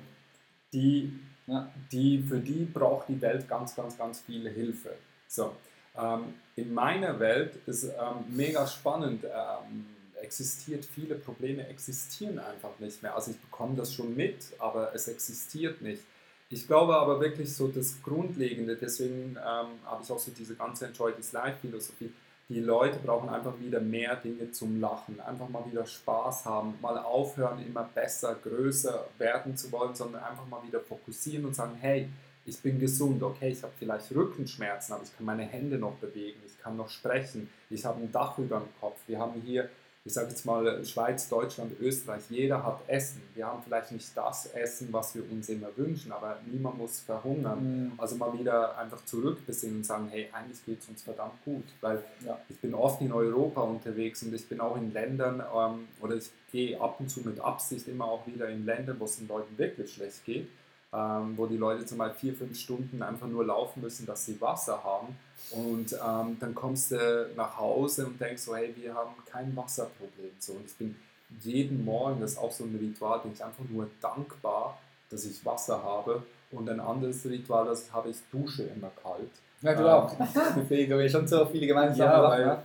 Speaker 2: die,
Speaker 1: Ja.
Speaker 2: die, für die braucht die Welt ganz, ganz, ganz viel Hilfe. So, ähm, in meiner Welt ist ähm, mega spannend, ähm, existiert, viele Probleme existieren einfach nicht mehr. Also ich bekomme das schon mit, aber es existiert nicht. Ich glaube aber wirklich so das Grundlegende, deswegen ähm, habe ich auch so diese ganze Enjoy This Life Philosophie, die Leute brauchen einfach wieder mehr Dinge zum Lachen, einfach mal wieder Spaß haben, mal aufhören, immer besser, größer werden zu wollen, sondern einfach mal wieder fokussieren und sagen, hey, ich bin gesund, okay, ich habe vielleicht Rückenschmerzen, aber ich kann meine Hände noch bewegen, ich kann noch sprechen, ich habe ein Dach über dem Kopf, wir haben hier, ich sage jetzt mal Schweiz, Deutschland, Österreich, jeder hat Essen. Wir haben vielleicht nicht das Essen, was wir uns immer wünschen, aber niemand muss verhungern.
Speaker 1: Mhm.
Speaker 2: Also mal wieder einfach zurückbesinnen und sagen, hey, eigentlich geht es uns verdammt gut, weil
Speaker 1: Ja.
Speaker 2: ich bin oft in Europa unterwegs und ich bin auch in Ländern, ähm, oder ich gehe ab und zu mit Absicht immer auch wieder in Ländern, wo es den Leuten wirklich schlecht geht, ähm, wo die Leute zum Beispiel vier, fünf Stunden einfach nur laufen müssen, dass sie Wasser haben und ähm, dann kommst du nach Hause und denkst so, hey, wir haben kein Wasserproblem. So, und ich bin jeden Morgen, das ist auch so ein Ritual, bin ich einfach nur dankbar, dass ich Wasser habe. Und ein anderes Ritual, das habe ich Dusche immer kalt.
Speaker 1: Ja, du
Speaker 2: Ähm,
Speaker 1: auch. Deswegen haben wir schon so viele gemeinsame
Speaker 2: Ja,
Speaker 1: Sachen.
Speaker 2: weil,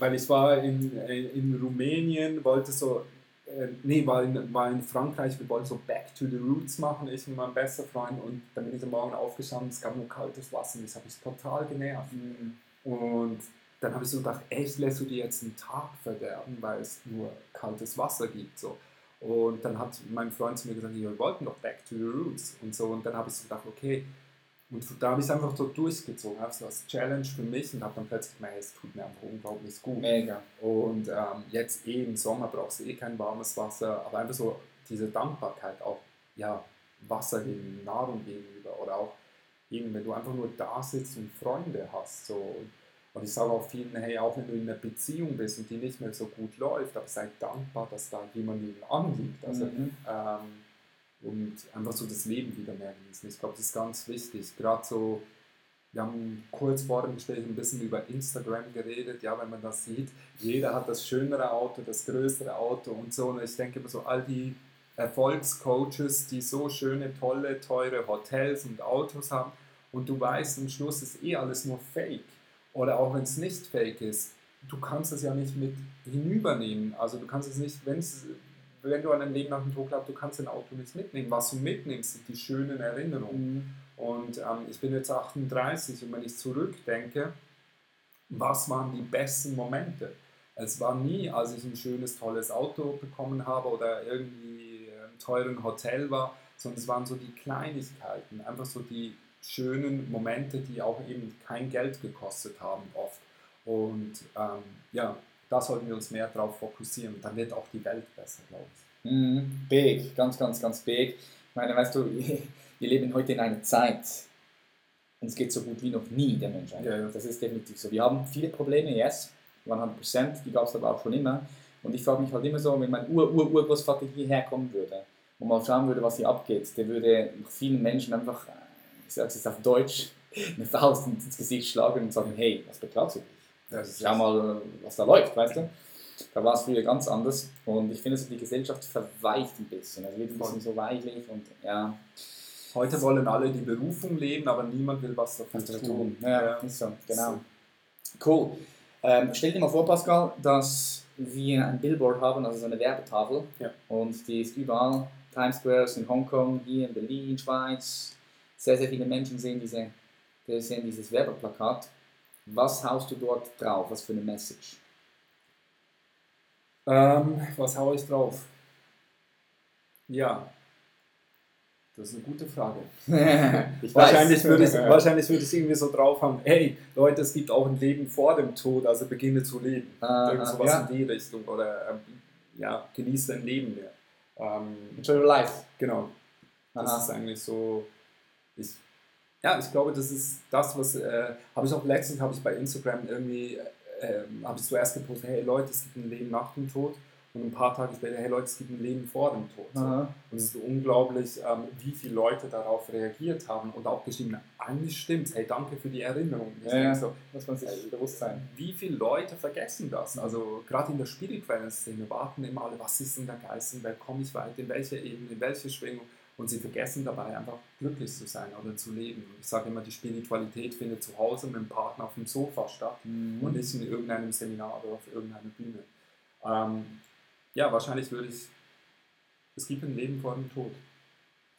Speaker 2: weil ich war in, in Rumänien, wollte so, äh, nee, war in, war in Frankreich, wir wollten so Back to the Roots machen, ich und mein bester Freund. Und dann bin ich am Morgen aufgestanden, es gab nur kaltes Wasser und das hat mich total genervt.
Speaker 1: Mhm.
Speaker 2: Und dann habe ich so gedacht, echt, lässt du dir jetzt einen Tag verderben, weil es nur kaltes Wasser gibt. So. Und dann hat mein Freund zu mir gesagt, wir wollten doch back to the roots und so. Und dann habe ich so gedacht, okay. Und da habe ich es einfach so durchgezogen, habe es als Challenge für mich und habe dann plötzlich gemerkt, es tut mir einfach unglaublich gut.
Speaker 1: Mega.
Speaker 2: Und ähm, jetzt eh im Sommer brauchst du eh kein warmes Wasser, aber einfach so diese Dankbarkeit auch, ja, Wasser gegen Nahrung gegenüber oder auch eben, wenn du einfach nur da sitzt und Freunde hast. So. Und ich sage auch vielen, hey, auch wenn du in einer Beziehung bist und die nicht mehr so gut läuft, aber sei dankbar, dass da jemand nebenan liegt. Also,
Speaker 1: Mhm.
Speaker 2: ähm, und einfach so das Leben wieder mehr genießen. Ich glaube, das ist ganz wichtig. Gerade so, wir haben kurz vor dem Gespräch ein bisschen über Instagram geredet, ja, wenn man das sieht, jeder hat das schönere Auto, das größere Auto und so. Und ich denke immer so, all die Erfolgscoaches, die so schöne, tolle, teure Hotels und Autos haben und du weißt, am Schluss ist eh alles nur Fake. Oder auch wenn es nicht Fake ist, du kannst es ja nicht mit hinübernehmen. Also du kannst es nicht, wenn's, wenn du an ein Leben nach dem Tod glaubst, du kannst dein Auto nicht mitnehmen. Was du mitnimmst, sind die schönen Erinnerungen.
Speaker 1: Mhm.
Speaker 2: Und ähm, ich bin jetzt 38 und wenn ich zurückdenke, was waren die besten Momente? Es war nie, als ich ein schönes, tolles Auto bekommen habe oder irgendwie im teuren Hotel war, sondern es waren so die Kleinigkeiten, einfach so die schönen Momente, die auch eben kein Geld gekostet haben oft. Und ähm, ja, da sollten wir uns mehr drauf fokussieren. Dann wird auch die Welt besser, glaube ich.
Speaker 1: Mhm. Big, ganz, ganz, ganz big. Ich meine, weißt du, wir leben heute in einer Zeit, uns geht so gut wie noch nie der Menschheit.
Speaker 2: Ja, ja.
Speaker 1: Das ist definitiv so. Wir haben viele Probleme, yes, 100%, die gab es aber auch schon immer. Und ich frage mich halt immer so, wenn mein Ur-Ur-Urgroßvater hierher kommen würde und mal schauen würde, was hier abgeht, der würde vielen Menschen einfach, ich sage es jetzt auf Deutsch, eine Faust ins Gesicht schlagen und sagen, hey, was beklagst du dich?
Speaker 2: Das ist
Speaker 1: Schau mal, was da läuft, weißt du? Da war es früher ganz anders und ich finde, so die Gesellschaft verweicht ein bisschen. Also wird ein bisschen so weichlich und ja,
Speaker 2: Heute wollen alle die Berufung leben, aber niemand will was dafür tun.
Speaker 1: tun. Ja, ist so, genau. Cool. Ähm, stell dir mal vor, Pascal, dass wir ein Billboard haben, also so eine Werbetafel.
Speaker 2: Ja.
Speaker 1: Und die ist überall. Times Square in Hongkong, hier in Berlin, Schweiz. Sehr, sehr viele Menschen sehen, diese, die sehen dieses Werbeplakat. Was haust du dort drauf? Was für eine Message?
Speaker 2: Ähm, was haue ich drauf? Ja, das ist eine gute Frage.
Speaker 1: ich
Speaker 2: Wahrscheinlich würde, ich, wahrscheinlich würde ich irgendwie so drauf haben, hey Leute, es gibt auch ein Leben vor dem Tod, also beginne zu leben.
Speaker 1: Ah,
Speaker 2: Irgend
Speaker 1: ah,
Speaker 2: sowas
Speaker 1: ja.
Speaker 2: in die Richtung. Oder ähm, ja, genieße dein Leben mehr. Ähm,
Speaker 1: Enjoy your life.
Speaker 2: genau. Das
Speaker 1: Aha.
Speaker 2: ist eigentlich so. Ich, ja, ich glaube, das ist das, was äh, habe ich auch letztens habe ich bei Instagram irgendwie äh, habe ich zuerst gepostet, hey Leute, es gibt ein Leben nach dem Tod. und ein paar Tage später, hey Leute, es gibt ein Leben vor dem Tod. So. Und es ist unglaublich, ähm, wie viele Leute darauf reagiert haben und auch geschrieben, eigentlich stimmt's, hey, danke für die Erinnerung. Ich
Speaker 1: Ja, ja.
Speaker 2: so,
Speaker 1: Muss man sich bewusst sein.
Speaker 2: wie viele Leute vergessen das? Also gerade in der spirituellen Szene warten immer alle, was ist in der Geistenwelt, komme ich weit, in welche Ebene, in welche Schwingung und sie vergessen dabei einfach glücklich zu sein oder zu leben. Ich sage immer, die Spiritualität findet zu Hause mit dem Partner auf dem Sofa statt und nicht in irgendeinem Seminar oder auf irgendeiner Bühne. Ähm, ja, wahrscheinlich würde ich, es gibt ein Leben vor dem Tod.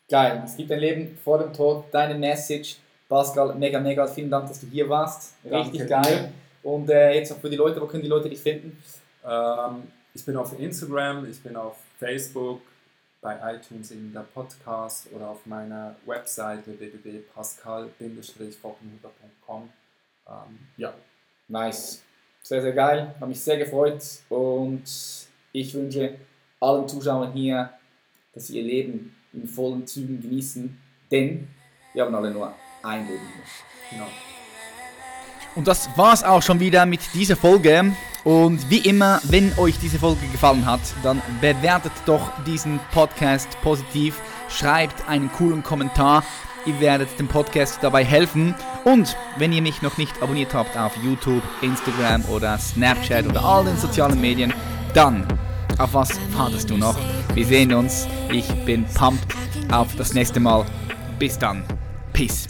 Speaker 1: Geil. Es gibt ein Leben vor dem Tod. Deine Message. Pascal, mega, mega. Vielen Dank, dass du hier warst. Richtig
Speaker 2: Danke.
Speaker 1: geil. Und äh, jetzt noch für die Leute, wo können die Leute dich finden?
Speaker 2: Ähm, ich bin auf Instagram, ich bin auf Facebook, bei iTunes in der Podcast oder auf meiner Webseite www.pascal-fockenhuber.com. Ähm, ja,
Speaker 1: Nice. Sehr, sehr geil. Hat mich sehr gefreut. Und ich wünsche allen Zuschauern hier, dass sie ihr Leben in vollen Zügen genießen. Denn wir haben alle nur ein Leben hier.
Speaker 2: genau.
Speaker 3: Und das war's auch schon wieder mit dieser Folge. Und wie immer, wenn euch diese Folge gefallen hat, dann bewertet doch diesen Podcast positiv, schreibt einen coolen Kommentar. Ihr werdet dem Podcast dabei helfen. Und wenn ihr mich noch nicht abonniert habt auf YouTube, Instagram oder Snapchat oder all den sozialen Medien, dann auf was wartest du noch? Wir sehen uns. Ich bin pumped auf das nächste Mal. Bis dann. Peace.